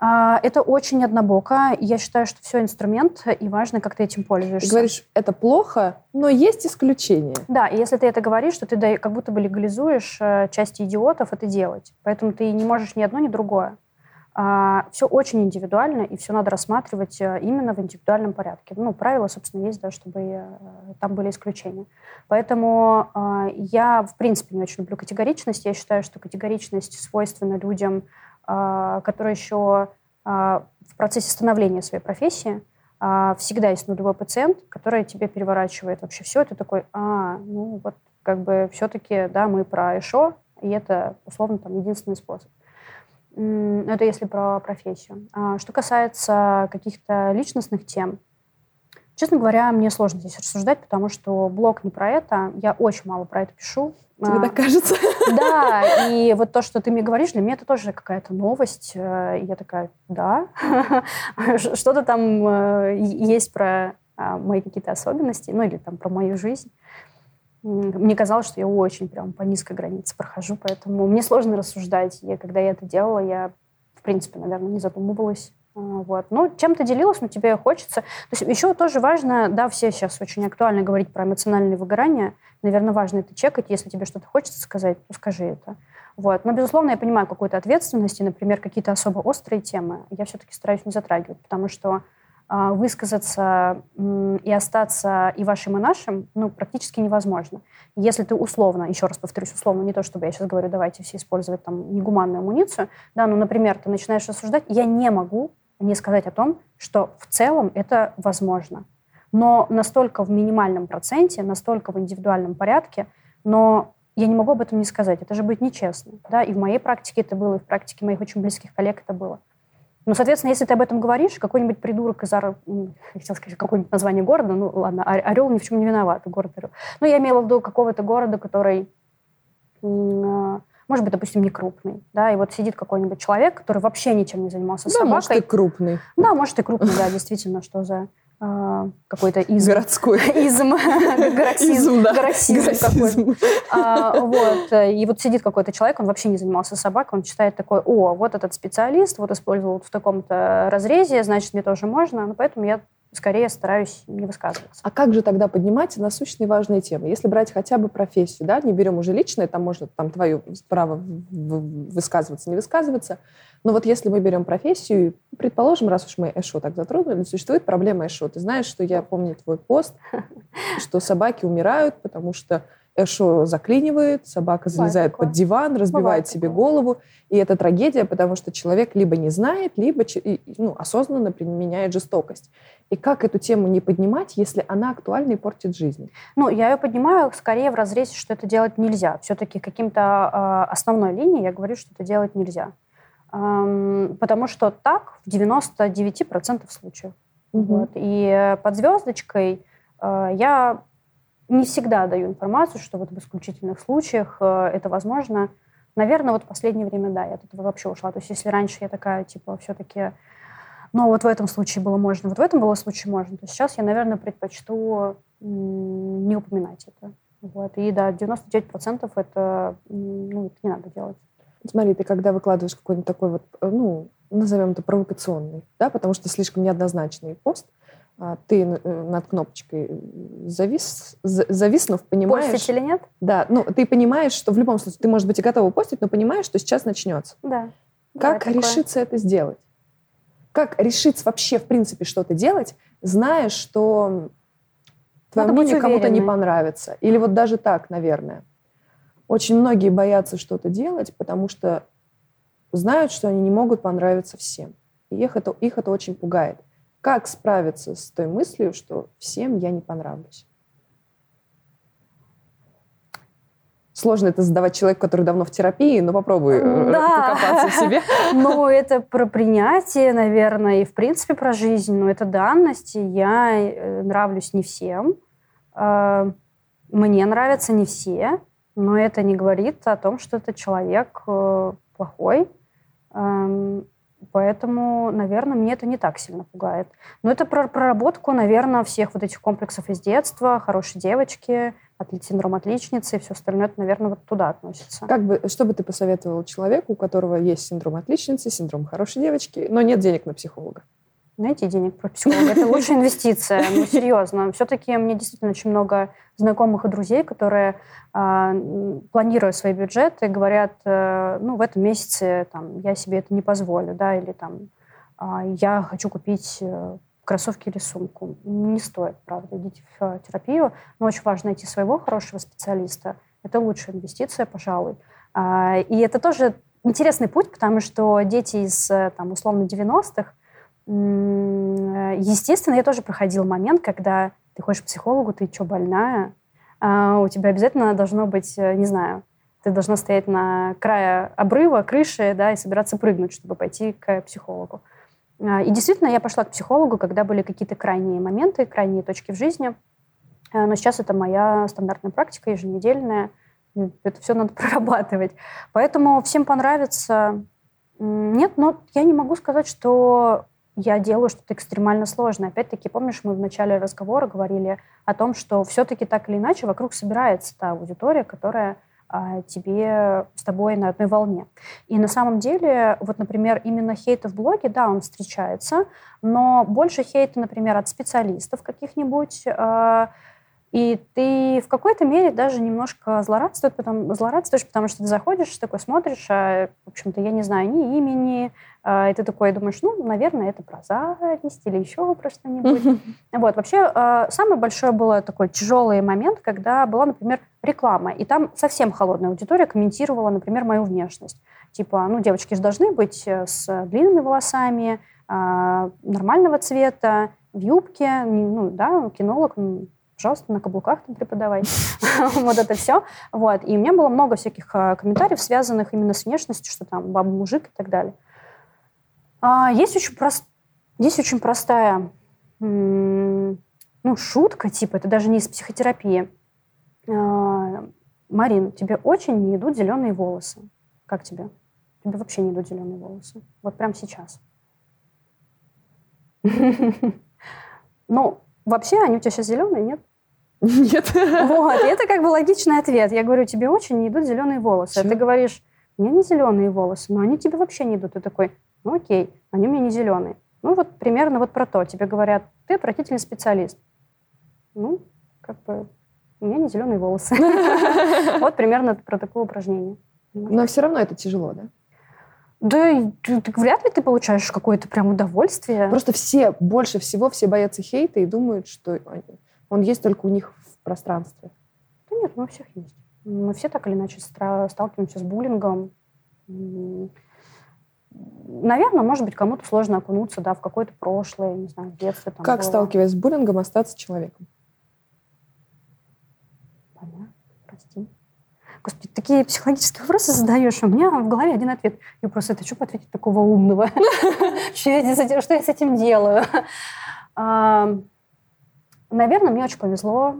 А, это очень однобоко. Я считаю, что все инструмент, и важно, как ты этим пользуешься. Ты говоришь, это плохо, но есть исключения. Да, и если ты это говоришь, то ты как будто бы легализуешь э, части идиотов это делать. Поэтому ты не можешь ни одно, ни другое. А, все очень индивидуально, и все надо рассматривать э, именно в индивидуальном порядке. Ну, правила, собственно, есть, да, чтобы э, там были исключения. Поэтому а, я, в принципе, не очень люблю категоричность. Я считаю, что категоричность свойственна людям, а, которые еще в процессе становления своей профессии всегда есть нулевой пациент, который тебе переворачивает вообще все. Это такой, а, ну вот как бы все-таки, да, мы про ЭШО, и это, условно, там единственный способ. Это если про профессию. А что касается каких-то личностных тем, честно говоря, мне сложно здесь рассуждать, потому что блог не про это. Я очень мало про это пишу. Тебе а, так кажется? Да, и вот то, что ты мне говоришь, для меня это тоже какая-то новость. Э, и я такая, да, что-то там э, есть про а, мои какие-то особенности, ну или там про мою жизнь. Мне казалось, что я очень прям по низкой границе прохожу, поэтому мне сложно рассуждать. И когда я это делала, я, в принципе, наверное, не задумывалась. А, вот. Ну, чем-то делилась, но тебе хочется. То есть еще тоже важно, да, все сейчас очень актуально говорить про эмоциональное выгорание. Наверное, важно это чекать. Если тебе что-то хочется сказать, то скажи это. Вот. Но, безусловно, я понимаю какую-то ответственность, и, например, какие-то особо острые темы я все-таки стараюсь не затрагивать, потому что высказаться и остаться и вашим, и нашим, ну, практически невозможно. Если ты условно, еще раз повторюсь, условно, не то, чтобы я сейчас говорю, давайте все использовать там негуманную амуницию, да, но, например, ты начинаешь рассуждать, я не могу не сказать о том, что в целом это возможно. Но настолько в минимальном проценте, настолько в индивидуальном порядке, но я не могу об этом не сказать. Это же будет нечестно. Да? И в моей практике это было, и в практике моих очень близких коллег это было. Ну, соответственно, если ты об этом говоришь, какой-нибудь придурок из Ар... хотел сказать какое-нибудь название города, ну ладно, Орел ни в чем не виноват, город Орел. Ну, я имела в виду какого-то города, который, а, может быть, допустим, не крупный, да, и вот сидит какой-нибудь человек, который вообще ничем не занимался да, собакой. может, и крупный. Да, может, и крупный, да, действительно, что за какой-то изм. Городской. Изм. Горосизм. да. Горосизм какой-то. А, вот. И вот сидит какой-то человек, он вообще не занимался собакой, он читает такой, о, вот этот специалист, вот использовал в таком-то разрезе, значит, мне тоже можно. Ну, поэтому я скорее стараюсь не высказываться. А как же тогда поднимать насущные важные темы? Если брать хотя бы профессию, да, не берем уже личное, там можно там твое право высказываться, не высказываться, но вот если мы берем профессию, предположим, раз уж мы Эшо так затронули, существует проблема Эшо. Ты знаешь, что я помню твой пост, что собаки умирают, потому что Эшо заклинивает, собака залезает под диван, разбивает себе голову. И это трагедия, потому что человек либо не знает, либо ну, осознанно применяет жестокость. И как эту тему не поднимать, если она актуальна и портит жизнь? Ну, я ее поднимаю скорее в разрезе, что это делать нельзя. Все-таки каким-то э, основной линией я говорю, что это делать нельзя. Эм, потому что так в 99% случаев. Угу. Вот. И под звездочкой э, я не всегда даю информацию, что вот в исключительных случаях э, это возможно. Наверное, вот в последнее время, да, я от этого вообще ушла. То есть если раньше я такая, типа, все-таки, ну, вот в этом случае было можно, вот в этом было случае можно, то сейчас я, наверное, предпочту не упоминать это. Вот. И да, 99% это, ну, это не надо делать. Смотри, ты когда выкладываешь какой-нибудь такой вот, э, ну, назовем это провокационный, да, потому что слишком неоднозначный пост, ты э, над кнопочкой завис, зависнув, понимаешь... Постить или нет? Да, ну, ты понимаешь, что в любом случае ты, может быть, и готова постить, но понимаешь, что сейчас начнется. Да. Как да, решиться такое. это сделать? Как решиться вообще, в принципе, что-то делать, зная, что твое Надо мнение кому-то не понравится? Или вот даже так, наверное. Очень многие боятся что-то делать, потому что знают, что они не могут понравиться всем. И их это, их это очень пугает. Как справиться с той мыслью, что всем я не понравлюсь? Сложно это задавать человеку, который давно в терапии, но попробуй э, да. покопаться в себе. Ну, это про принятие, наверное, и в принципе про жизнь. Но это данности. Я э, нравлюсь не всем. А, мне нравятся не все, но это не говорит о том, что этот человек э, плохой. Поэтому, наверное, мне это не так сильно пугает. Но это про проработку, наверное, всех вот этих комплексов из детства, хорошей девочки, синдром отличницы и все остальное, это, наверное, вот туда относится. Как бы, что бы ты посоветовал человеку, у которого есть синдром отличницы, синдром хорошей девочки, но нет денег на психолога? Найти денег про психолога. Это лучшая инвестиция. Ну, серьезно. Все-таки мне действительно очень много знакомых и друзей, которые, а, планируя свои бюджеты, говорят, э, ну, в этом месяце там, я себе это не позволю, да, или там, а, я хочу купить э, кроссовки или сумку. Не стоит, правда. Идите в терапию. Но очень важно найти своего хорошего специалиста. Это лучшая инвестиция, пожалуй. А, и это тоже интересный путь, потому что дети из, э, там, условно, 90-х, Естественно, я тоже проходила момент, когда ты ходишь к психологу, ты что, больная? А у тебя обязательно должно быть, э, не знаю, ты должна стоять на крае обрыва, крыши, да, и собираться прыгнуть, чтобы пойти к психологу. А, и действительно, я пошла к психологу, когда были какие-то крайние моменты, крайние точки в жизни. А, но сейчас это моя стандартная практика, еженедельная. Это все надо прорабатывать. Поэтому всем понравится. Нет, но я не могу сказать, что я делаю что-то экстремально сложное. Опять-таки, помнишь, мы в начале разговора говорили о том, что все-таки так или иначе вокруг собирается та аудитория, которая а, тебе с тобой на одной волне. И на самом деле, вот, например, именно хейт в блоге, да, он встречается, но больше хейта, например, от специалистов каких-нибудь, а, И ты в какой-то мере даже немножко злорадствуешь, потому, злорадствуешь, потому что ты заходишь, такой смотришь, а, в общем-то, я не знаю ни имени, а, и ты такой думаешь, ну, наверное, это про зависть или еще про что-нибудь. Вот, вообще, а, самый большой был такой тяжелый момент, когда была, например, реклама, и там совсем холодная аудитория комментировала, например, мою внешность. Типа, ну, девочки же должны быть э, с длинными волосами, а, нормального цвета, в юбке, ну, да, кинолог, пожалуйста, на каблуках там преподавай. вот это все. Вот. И у меня было много всяких а, комментариев, связанных именно с внешностью, что там баба-мужик и так далее. А, есть, очень прост... есть очень простая ну, шутка, типа, это даже не из психотерапии. А, Марин, тебе очень не идут зеленые волосы. Как тебе? Тебе вообще не идут зеленые волосы. Вот прямо сейчас. Ну, вообще, они у тебя сейчас зеленые, нет? Нет. Вот, и это как бы логичный ответ. Я говорю, тебе очень не идут зеленые волосы. А ты говоришь, мне не зеленые волосы, но они тебе вообще не идут. Ты такой, ну окей, они у меня не зеленые. Ну вот примерно вот про то. Тебе говорят, ты отвратительный специалист. Ну, как бы, у меня не зеленые волосы. Вот примерно про такое упражнение. Но все равно это тяжело, да? Да, вряд ли ты получаешь какое-то прям удовольствие. Просто все, больше всего все боятся хейта и думают, что он есть только у них в пространстве. Да нет, ну, у всех есть. Мы все так или иначе сталкиваемся с буллингом. Наверное, может быть, кому-то сложно окунуться да, в какое-то прошлое, не знаю, в детстве. Там как, было. сталкиваясь с буллингом, остаться человеком? Понятно, прости. Господи, такие психологические вопросы задаешь, а у меня в голове один ответ. Я просто, это что ответить такого умного? Что я с этим делаю? Наверное, мне очень повезло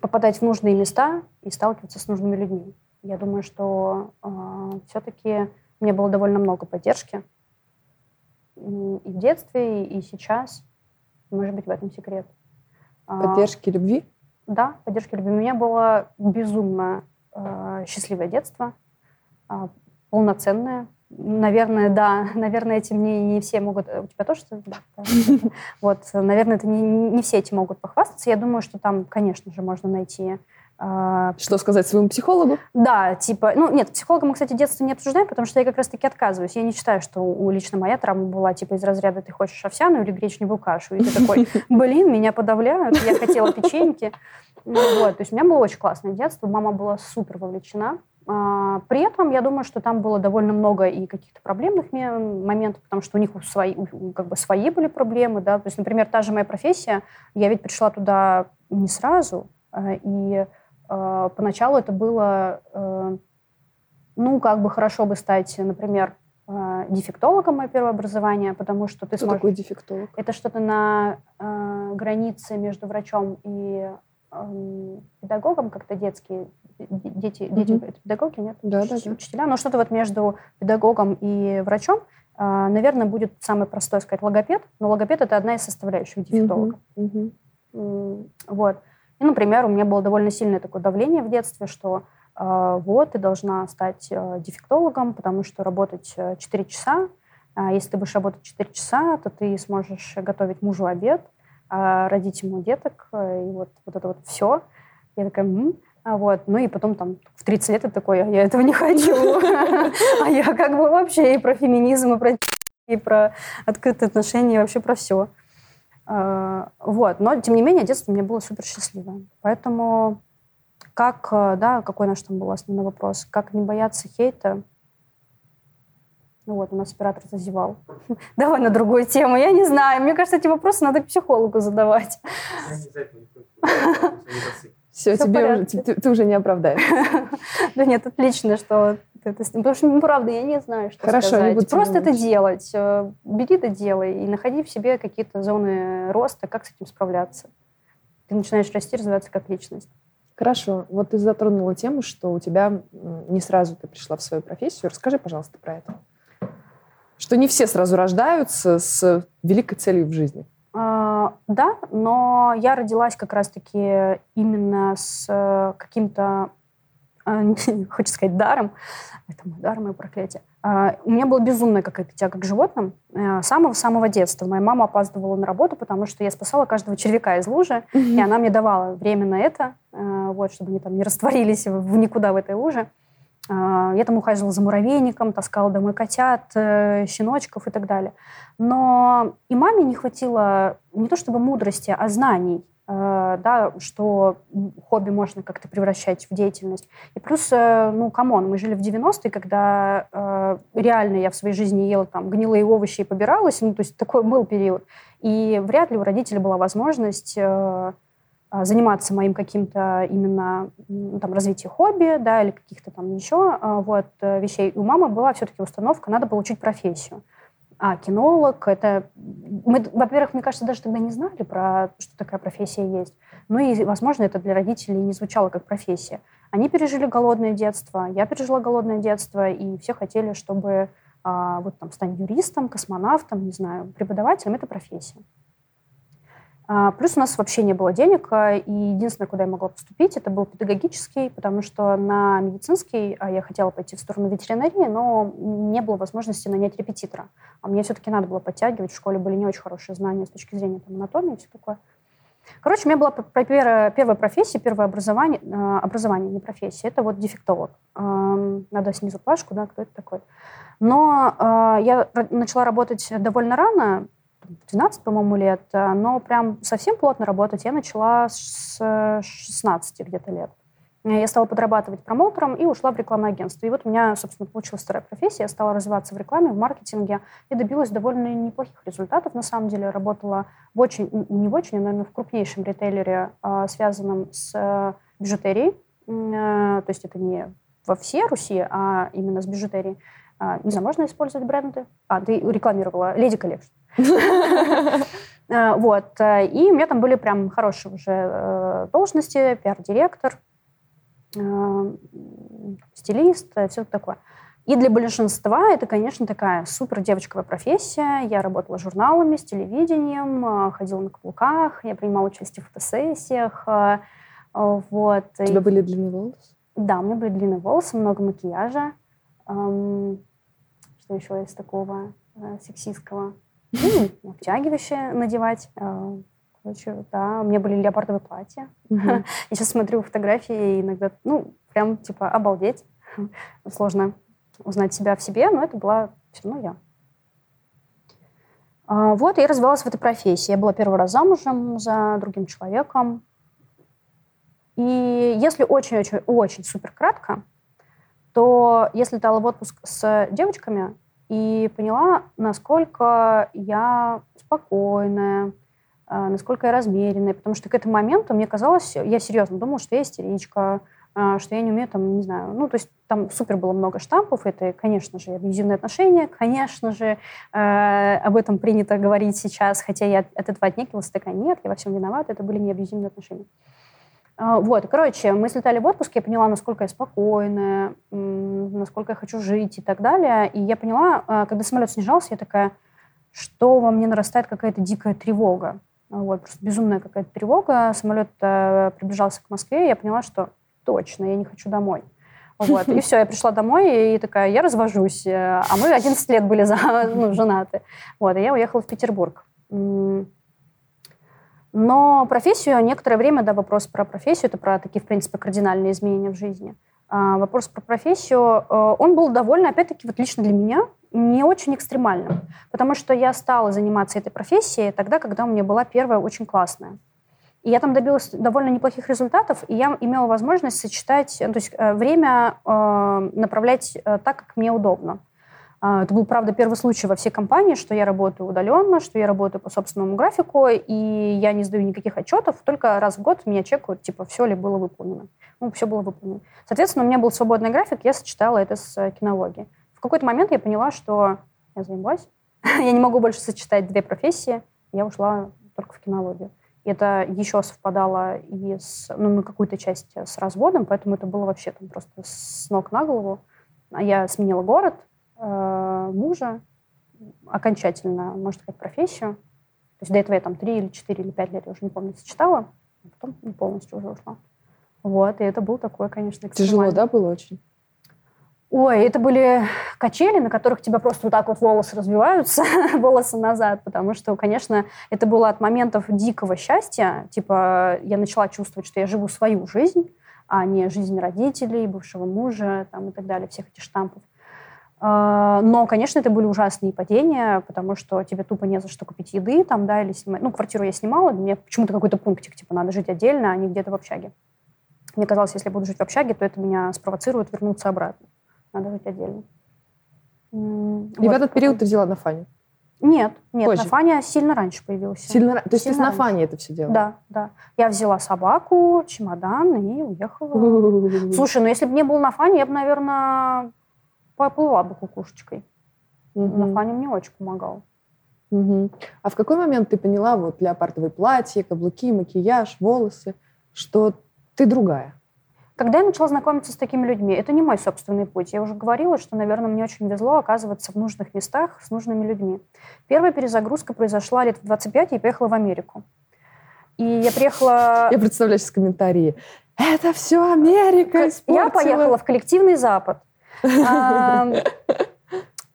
попадать в нужные места и сталкиваться с нужными людьми. Я думаю, что э, все-таки мне было довольно много поддержки и в детстве, и сейчас. Может быть, в этом секрет. А, поддержки любви? Да, поддержки любви. У меня было безумно э, счастливое детство, э, полноценное, Наверное, да. Наверное, этим не, не все могут... У тебя тоже? Да. Вот, наверное, это не, не все эти могут похвастаться. Я думаю, что там, конечно же, можно найти а, что сказать своему психологу? Да, типа, ну нет, психолога мы, кстати, детство не обсуждаем, потому что я как раз-таки отказываюсь. Я не считаю, что у лично моя травма была типа из разряда ты хочешь овсяную или гречневую кашу, и ты такой, блин, меня подавляют, я хотела печеньки. Вот, то есть у меня было очень классное детство, мама была супер вовлечена. А, при этом я думаю, что там было довольно много и каких-то проблемных моментов, потому что у них свои, как бы свои были проблемы. Да? То есть, например, та же моя профессия, я ведь пришла туда не сразу, а, и э, поначалу это было, э, ну, как бы хорошо бы стать, например, э, дефектологом мое первое образование, потому что ты Кто сможешь... такой дефектолог? Это что-то на э, границе между врачом и э, педагогом, как-то детские дети, дети mm-hmm. это педагоги, нет? Да, да, да. Учителя. Но что-то вот между педагогом и врачом, э, наверное, будет самый простой сказать логопед. Но логопед это одна из составляющих дефектолога. Mm-hmm. Вот. И, например, у меня было довольно сильное такое давление в детстве, что э, вот, ты должна стать э, дефектологом, потому что работать 4 часа. А если ты будешь работать 4 часа, то ты сможешь готовить мужу обед, родить ему деток, и вот, вот это вот все. Я такая, м-м. А вот. Ну и потом там в 30 лет это такой, я этого не хочу. А я как бы вообще и про феминизм, и про и про открытые отношения, и вообще про все. А, вот. Но, тем не менее, детство у меня было супер счастливое. Поэтому как, э, да, какой наш там был основной вопрос? Как не бояться хейта? Ну вот, у нас оператор зазевал. Давай на другую тему. Я не знаю. Мне кажется, эти вопросы надо к психологу задавать. Все, Все тебе уже, ты, ты уже не оправдаешь. Да нет, отлично, что это... Потому что, ну, правда, я не знаю, что Хорошо, сказать. Просто это делать. Э, бери это делай и находи в себе какие-то зоны роста, как с этим справляться. Ты начинаешь расти, развиваться как личность. Хорошо. Вот ты затронула тему, что у тебя не сразу ты пришла в свою профессию. Расскажи, пожалуйста, про это. Что не все сразу рождаются с великой целью в жизни. А, да, но я родилась как раз-таки именно с э, каким-то хочется сказать даром, это мой дар, мое проклятие. А, у меня была безумная какая-то тяга к животным э, с самого-самого детства. Моя мама опаздывала на работу, потому что я спасала каждого червяка из лужи, и она мне давала время на это, э, вот, чтобы они там не растворились в никуда в этой луже. А, я там ухаживала за муравейником, таскала домой котят, э, щеночков и так далее. Но и маме не хватило не то чтобы мудрости, а знаний, э, да, что хобби можно как-то превращать в деятельность. И плюс, э, ну, come on, мы жили в 90-е, когда реально я в своей жизни ела там гнилые овощи и побиралась, ну, то есть такой был период. И вряд ли у родителей была возможность заниматься моим каким-то именно там, развитием хобби, да, или каких-то там еще а, вот, э, вещей. у мамы была все-таки установка, надо получить профессию. А кинолог, это... Мы, во-первых, мне кажется, даже тогда не знали про, что такая профессия есть. Ну и, возможно, это для родителей не звучало как профессия. Они пережили голодное детство, я пережила голодное детство, и все хотели, чтобы а, вот там стать юристом, космонавтом, не знаю, преподавателем. Это профессия. А, плюс у нас вообще не было денег, а, и единственное, куда я могла поступить, это был педагогический, потому что на медицинский а, я хотела пойти в сторону ветеринарии, но не было возможности нанять репетитора. А мне все-таки надо было подтягивать, в школе были не очень хорошие знания с точки зрения там, анатомии и все такое. Короче, у меня была первая профессия, первое образование, образование, не профессия, это вот дефектолог. Надо снизу плашку, да, кто это такой. Но я начала работать довольно рано, 12, по-моему, лет, э, но прям совсем плотно работать я начала с 16 где-то лет. Я стала подрабатывать промоутером и ушла в рекламное агентство. И вот у меня, собственно, получилась вторая профессия. Я стала развиваться в рекламе, в маркетинге и добилась довольно неплохих результатов. На самом деле работала в очень, не в очень, а, наверное, в крупнейшем ритейлере, э, связанном с э, бижутерией. То есть это не во всей Руси, а именно с бижутерией. Не знаю, можно использовать бренды? А, ты рекламировала Lady Collection. Э, вот. Э, и у меня там были прям хорошие уже э, должности, пиар-директор, стилист, все такое. И для большинства это, конечно, такая супер девочковая профессия. Я работала журналами, с телевидением, ходила на каблуках, я принимала участие в фотосессиях. Вот. У тебя были длинные волосы? Да, у меня были длинные волосы, много макияжа. Что еще есть такого сексистского? Ну, обтягивающее надевать. А, короче, да, у меня были леопардовые платья. Я сейчас смотрю фотографии и иногда, ну, прям, типа, обалдеть. Сложно узнать себя в себе, но это была все равно я. А, вот, я развивалась в этой профессии. Я была первый раз замужем за другим человеком. И если очень-очень-очень супер кратко, то если летала в отпуск с девочками, и поняла, насколько я спокойная, а, насколько я размеренная, потому что к этому моменту мне казалось, я серьезно думала, что я истеричка, а, что я не умею там, не знаю, ну, то есть там супер было много штампов, это, конечно же, абьюзивные отношения, конечно же, э, об этом принято говорить сейчас, хотя я от этого отнекивалась, такая, нет, я во всем виновата, это были не абьюзивные отношения. А, вот, короче, мы слетали в отпуск, я поняла, насколько я спокойная, насколько я хочу жить и так далее. И я поняла, а, когда самолет снижался, я такая, что во мне нарастает какая-то дикая тревога. Вот, просто безумная какая-то тревога. Самолет э, приближался к Москве, и я поняла, что точно, я не хочу домой. Вот. И все, я пришла домой и такая, я развожусь. Э, а мы 11 лет были за, ну, женаты. Вот, и я уехала в Петербург. Но профессию некоторое время, да, вопрос про профессию, это про такие, в принципе, кардинальные изменения в жизни. А вопрос про профессию, э, он был довольно, опять-таки, вот лично для меня, не очень экстремальным, потому что я стала заниматься этой профессией тогда, когда у меня была первая очень классная. И я там добилась довольно неплохих результатов, и я имела возможность сочетать, ну, то есть э, время э, направлять так, как мне удобно. А, это был, правда, первый случай во всей компании, что я работаю удаленно, что я работаю по собственному графику, и я не сдаю никаких отчетов, только раз в год меня чекают, типа, все ли было выполнено. Ну, все было выполнено. Соответственно, у меня был свободный график, я сочетала это с э, кинологией. В какой-то момент я поняла, что я заебалась, я не могу больше сочетать две профессии, я ушла только в кинологию. И это еще совпадало и с, ну, на какую-то часть с разводом, поэтому это было вообще там просто с ног на голову. Я сменила город, э, мужа окончательно, можно сказать, профессию. То есть до этого я там три или четыре или пять лет, я уже не помню, сочетала, а потом полностью уже ушла. Вот, и это был такой, конечно, Тяжело, да, было очень? Ой, это были качели, на которых тебя просто вот так вот волосы развиваются, волосы назад, потому что, конечно, это было от моментов дикого счастья. Типа я начала чувствовать, что я живу свою жизнь, а не жизнь родителей, бывшего мужа там, и так далее, всех этих штампов. А, но, конечно, это были ужасные падения, потому что тебе тупо не за что купить еды, там, да, или снимать. Ну, квартиру я снимала, мне почему-то какой-то пунктик, типа, надо жить отдельно, а не где-то в общаге. Мне казалось, если я буду жить в общаге, то это меня спровоцирует вернуться обратно. Надо жить отдельно. И вот. в этот период ты взяла на Фане? Нет, нет, Позже. на Фане сильно раньше появился. Сильно, то есть сильно ты на Фане это все делала? Да, да. Я взяла собаку, чемодан и уехала. Слушай, ну если бы не был на Фане, я бы, наверное, поплыла бы кукушечкой. На Фане мне очень помогал. А в какой момент ты поняла, вот леопардовые платья, каблуки, макияж, волосы, что ты другая? Когда я начала знакомиться с такими людьми, это не мой собственный путь. Я уже говорила, что, наверное, мне очень везло оказываться в нужных местах с нужными людьми. Первая перезагрузка произошла лет в 25, и я поехала в Америку. И я приехала... Я представляю сейчас комментарии. Это все Америка испортила. Я поехала в коллективный Запад.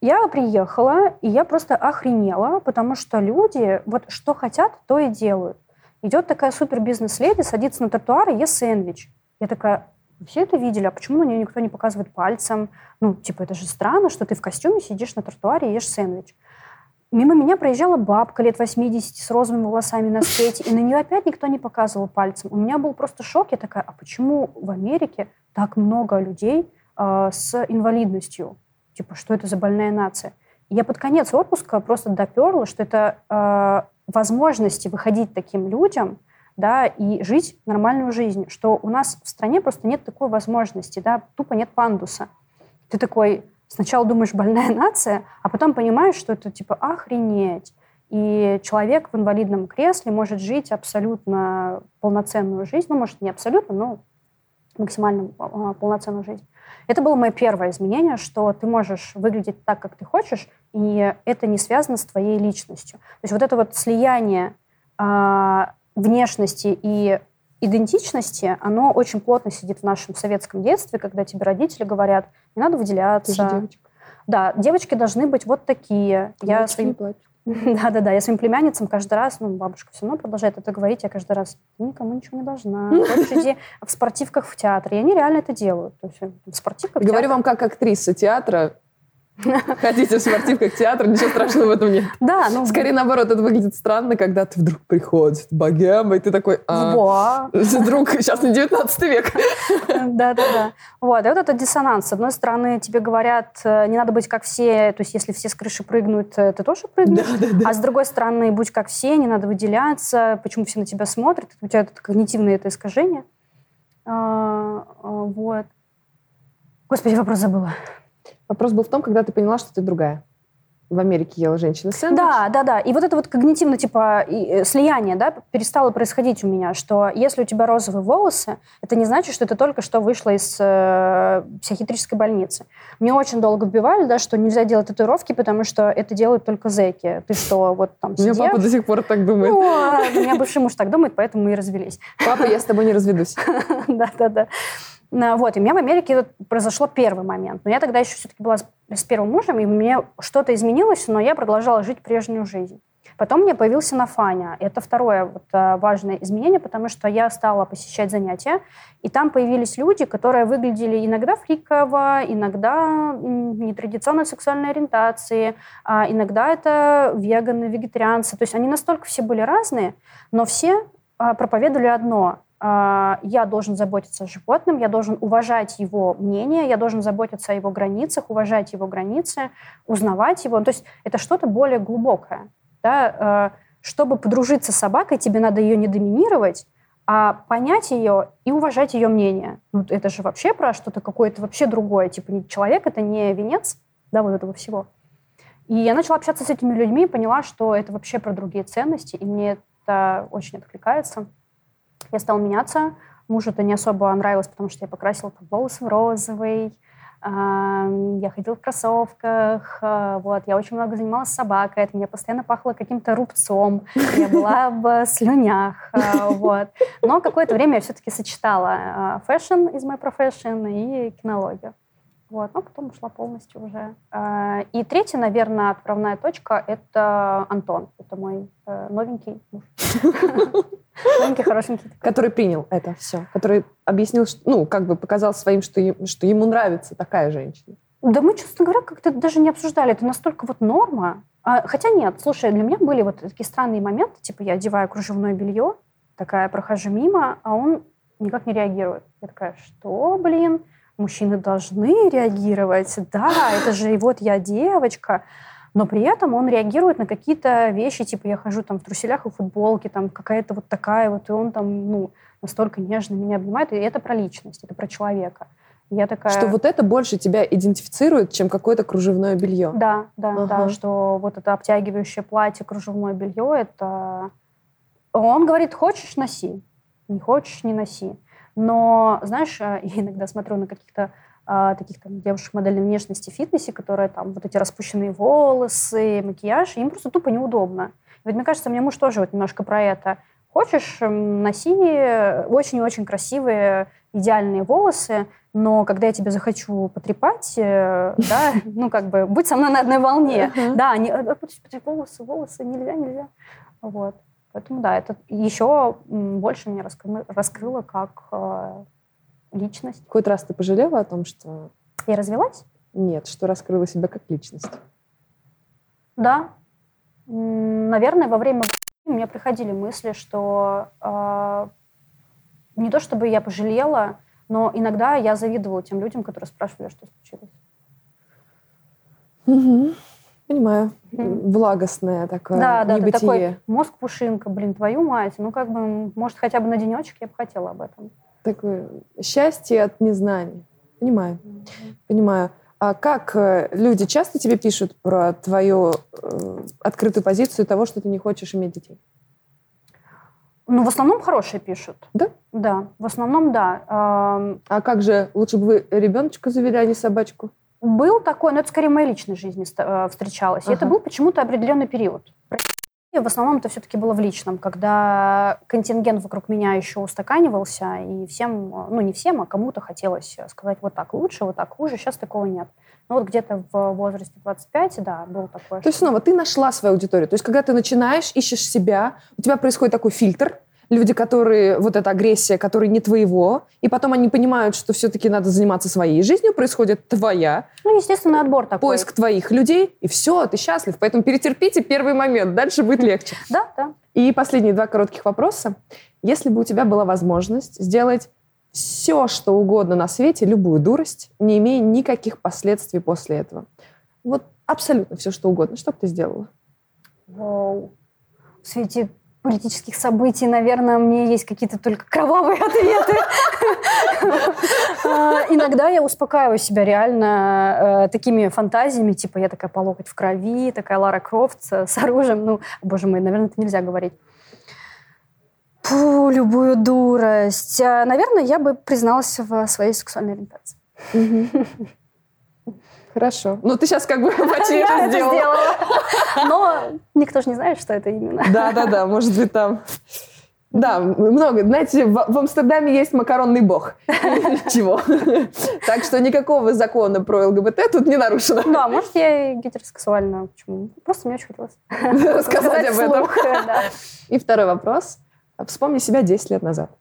Я приехала, и я просто охренела, потому что люди вот что хотят, то и делают. Идет такая супер бизнес-леди, садится на тротуар и ест сэндвич. Я такая, все это видели, а почему на нее никто не показывает пальцем? Ну, типа, это же странно, что ты в костюме сидишь на тротуаре и ешь сэндвич. Мимо меня проезжала бабка лет 80 с розовыми волосами на скейте, и на нее опять никто не показывал пальцем. У меня был просто шок. Я такая, а почему в Америке так много людей э, с инвалидностью? Типа, что это за больная нация? Я под конец отпуска просто доперла, что это э, возможности выходить таким людям – да, и жить нормальную жизнь, что у нас в стране просто нет такой возможности, да, тупо нет пандуса. Ты такой сначала думаешь, больная нация, а потом понимаешь, что это типа охренеть. И человек в инвалидном кресле может жить абсолютно полноценную жизнь, ну, может, не абсолютно, но максимально а, полноценную жизнь. Это было мое первое изменение, что ты можешь выглядеть так, как ты хочешь, и это не связано с твоей личностью. То есть вот это вот слияние а, внешности и идентичности, оно очень плотно сидит в нашем советском детстве, когда тебе родители говорят, не надо выделяться. Ты же девочка. Да, девочки должны быть вот такие. Я своим... Да-да-да, я своим племянницам каждый раз, ну, бабушка все равно продолжает это говорить, я каждый раз, ты никому ничего не должна. Хочешь, иди в спортивках в театр. И они реально это делают. То есть в спортивках Говорю вам как актриса театра, Ходите в спортивках театр, ничего страшного в этом нет. Да, ну... Скорее наоборот, это выглядит странно, когда ты вдруг приходишь богема, и ты такой... А, Друг, сейчас не 19 век. Да-да-да. Вот, и вот этот диссонанс. С одной стороны, тебе говорят, э, не надо быть как все, то есть если все с крыши прыгнут, э, ты тоже прыгнешь. Да, да, да. А с другой стороны, будь как все, не надо выделяться, почему все на тебя смотрят, у тебя это когнитивное это искажение. А, а, вот. Господи, вопрос забыла. Вопрос был в том, когда ты поняла, что ты другая. В Америке ела женщина сэндвич. Да, да, да. И вот это вот когнитивно, типа, э, слияние, да, перестало происходить у меня, что если у тебя розовые волосы, это не значит, что ты только что вышла из э, психиатрической больницы. Мне очень долго вбивали, да, что нельзя делать татуировки, потому что это делают только зэки. Ты что, вот там сидишь? У меня папа до сих пор так думает. Ну, а у меня бывший муж так думает, поэтому мы и развелись. Папа, я с тобой не разведусь. Да, да, да. Вот, и у меня в Америке произошло первый момент. Но я тогда еще все-таки была с первым мужем, и мне что-то изменилось, но я продолжала жить прежнюю жизнь. Потом мне появился Нафаня. Это второе вот, э, важное изменение, потому что я стала посещать занятия, и там появились люди, которые выглядели иногда фриково, иногда нетрадиционной сексуальной ориентации, а иногда это веганы, вегетарианцы. То есть они настолько все были разные, но все а, проповедовали одно а, я должен заботиться о животном, я должен уважать его мнение, я должен заботиться о его границах, уважать его границы, узнавать его. То есть это что-то более глубокое. Да? А, чтобы подружиться с собакой, тебе надо ее не доминировать, а понять ее и уважать ее мнение. Ну, это же вообще про что-то какое-то вообще другое. Типа человек — это не венец да, вот этого всего. И я начала общаться с этими людьми и поняла, что это вообще про другие ценности, и мне это очень откликается. Я стала меняться. Мужу это не особо нравилось, потому что я покрасила там, волосы в розовый, Я ходила в кроссовках, вот, я очень много занималась собакой, от меня постоянно пахло каким-то рубцом, я была в слюнях, вот. Но какое-то время я все-таки сочетала fashion из моей профессии и кинологию. Вот, но потом ушла полностью уже. И третья, наверное, отправная точка — это Антон. Это мой э, новенький муж. Маленький, хорошенький. Который принял это все. Который объяснил, ну, как бы показал своим, что, что ему нравится такая женщина. Да мы, честно говоря, как-то даже не обсуждали. Это настолько вот норма. А, хотя нет, слушай, для меня были вот такие странные моменты. Типа я одеваю кружевное белье, такая прохожу мимо, а он никак не реагирует. Я такая, что, блин? Мужчины должны реагировать. Да, это же и вот я девочка но при этом он реагирует на какие-то вещи, типа я хожу там в труселях и футболке, там какая-то вот такая вот, и он там, ну, настолько нежно меня обнимает, и это про личность, это про человека. я такая... Что вот это больше тебя идентифицирует, чем какое-то кружевное белье. Да, да, ага. да, что вот это обтягивающее платье, кружевное белье, это... Он говорит, хочешь, носи, не хочешь, не носи. Но, знаешь, я иногда смотрю на каких-то а, таких там девушек модельной внешности в фитнесе, которые там вот эти распущенные волосы, макияж, им просто тупо неудобно. И вот мне кажется, мне муж тоже вот немножко про это. Хочешь, носи очень-очень красивые, идеальные волосы, но когда я тебе захочу потрепать, э, да, ну, как бы, будь со мной на одной волне. Да, «А, волосы, волосы, нельзя, нельзя. Вот. Поэтому, да, это еще больше меня раскрыло как э, личность. Какой-то раз ты пожалела о том, что... Я развелась? Нет, что раскрыла себя как личность. Да. Наверное, во время мне приходили мысли, что э, не то чтобы я пожалела, но иногда я завидовала тем людям, которые спрашивали, что случилось. Угу. Понимаю. Благостное такое Да, да, ты такой мозг пушинка, блин, твою мать. Ну, как бы, может, хотя бы на денечек я бы хотела об этом такое счастье от незнания. Понимаю, mm-hmm. понимаю. А как э, люди часто тебе пишут про твою э, открытую позицию того, что ты не хочешь иметь детей? Ну, в основном хорошие пишут. Да? Да, в основном да. А как же, лучше бы вы ребеночка завели, а не собачку? Был такой, но это скорее в моей личной жизни э, встречалось. Ага. И это был почему-то определенный период. В основном это все-таки было в личном, когда контингент вокруг меня еще устаканивался, и всем, ну не всем, а кому-то хотелось сказать вот так лучше, вот так хуже. Сейчас такого нет. Ну вот где-то в возрасте 25, да, был такое. То есть снова ты нашла свою аудиторию. То есть когда ты начинаешь, ищешь себя, у тебя происходит такой фильтр, люди, которые, вот эта агрессия, которая не твоего, и потом они понимают, что все-таки надо заниматься своей жизнью, происходит твоя. Ну, естественно, отбор такой. Поиск твоих людей, и все, ты счастлив. Поэтому перетерпите первый момент, дальше будет легче. Да, да. И последние два коротких вопроса. Если бы у тебя была возможность сделать все, что угодно на свете, любую дурость, не имея никаких последствий после этого. Вот абсолютно все, что угодно. Что бы ты сделала? Вау. В свете политических событий, наверное, мне есть какие-то только кровавые ответы. А, иногда я успокаиваю себя реально э, такими фантазиями, типа я такая по локоть в крови, такая Лара Крофт с оружием. Ну, боже мой, наверное, это нельзя говорить. Фу, любую дурость. А, наверное, я бы призналась в своей сексуальной ориентации. Хорошо. Ну, ты сейчас как бы почти это сделала. Но никто же не знает, что это именно. Да-да-да, может быть, там... Да, много. Знаете, в, в Амстердаме есть макаронный бог. Чего? Так что никакого закона про ЛГБТ тут не нарушено. Да, может, я гетеросексуальна. Почему? Просто мне очень хотелось рассказать об этом. И второй вопрос. Вспомни себя 10 лет назад.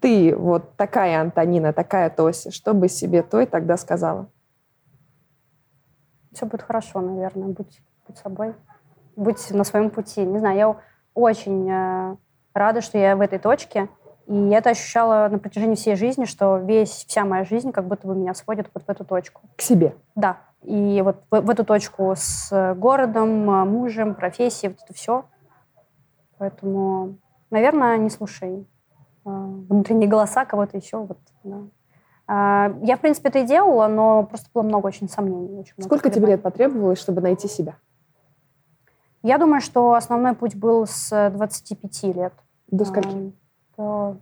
Ты вот такая Антонина, такая Тося. Что бы себе той тогда сказала? Все будет хорошо, наверное. Будь, будь собой, будь на своем пути. Не знаю, я очень э, рада, что я в этой точке. И я это ощущала на протяжении всей жизни, что весь, вся моя жизнь как будто бы меня сводит вот в эту точку. К себе? Да. И вот в, в эту точку с городом, э, мужем, профессией, вот это все. Поэтому, наверное, не слушай э, внутренние голоса кого-то еще. Вот, да. А, я, в принципе, это и делала, но просто было много очень сомнений. Очень много Сколько тебе лет потребовалось, чтобы найти себя? Я думаю, что основной путь был с 25 лет. До скольки? А, до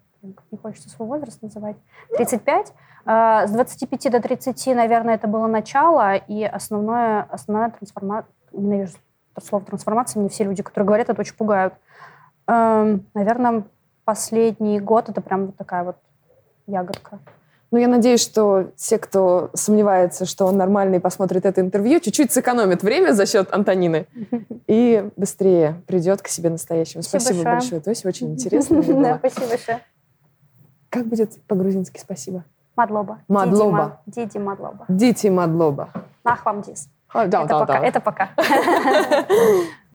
не хочется свой возраст называть, 35. С 25 до 30, наверное, это было начало, и основное, основная трансформация, ненавижу слово трансформация, мне все люди, которые говорят, это очень пугают. Эм, наверное, последний год это прям вот такая вот ягодка. Ну, я надеюсь, что те, кто сомневается, что он нормальный, посмотрит это интервью, чуть-чуть сэкономит время за счет Антонины и быстрее придет к себе настоящему. Спасибо, спасибо большое. То есть очень интересно. Да, спасибо большое. Как будет по-грузински спасибо? Мадлоба. Мадлоба. Диди Мадлоба. Дити Мадлоба. Ах вам дис. Это пока. Это пока.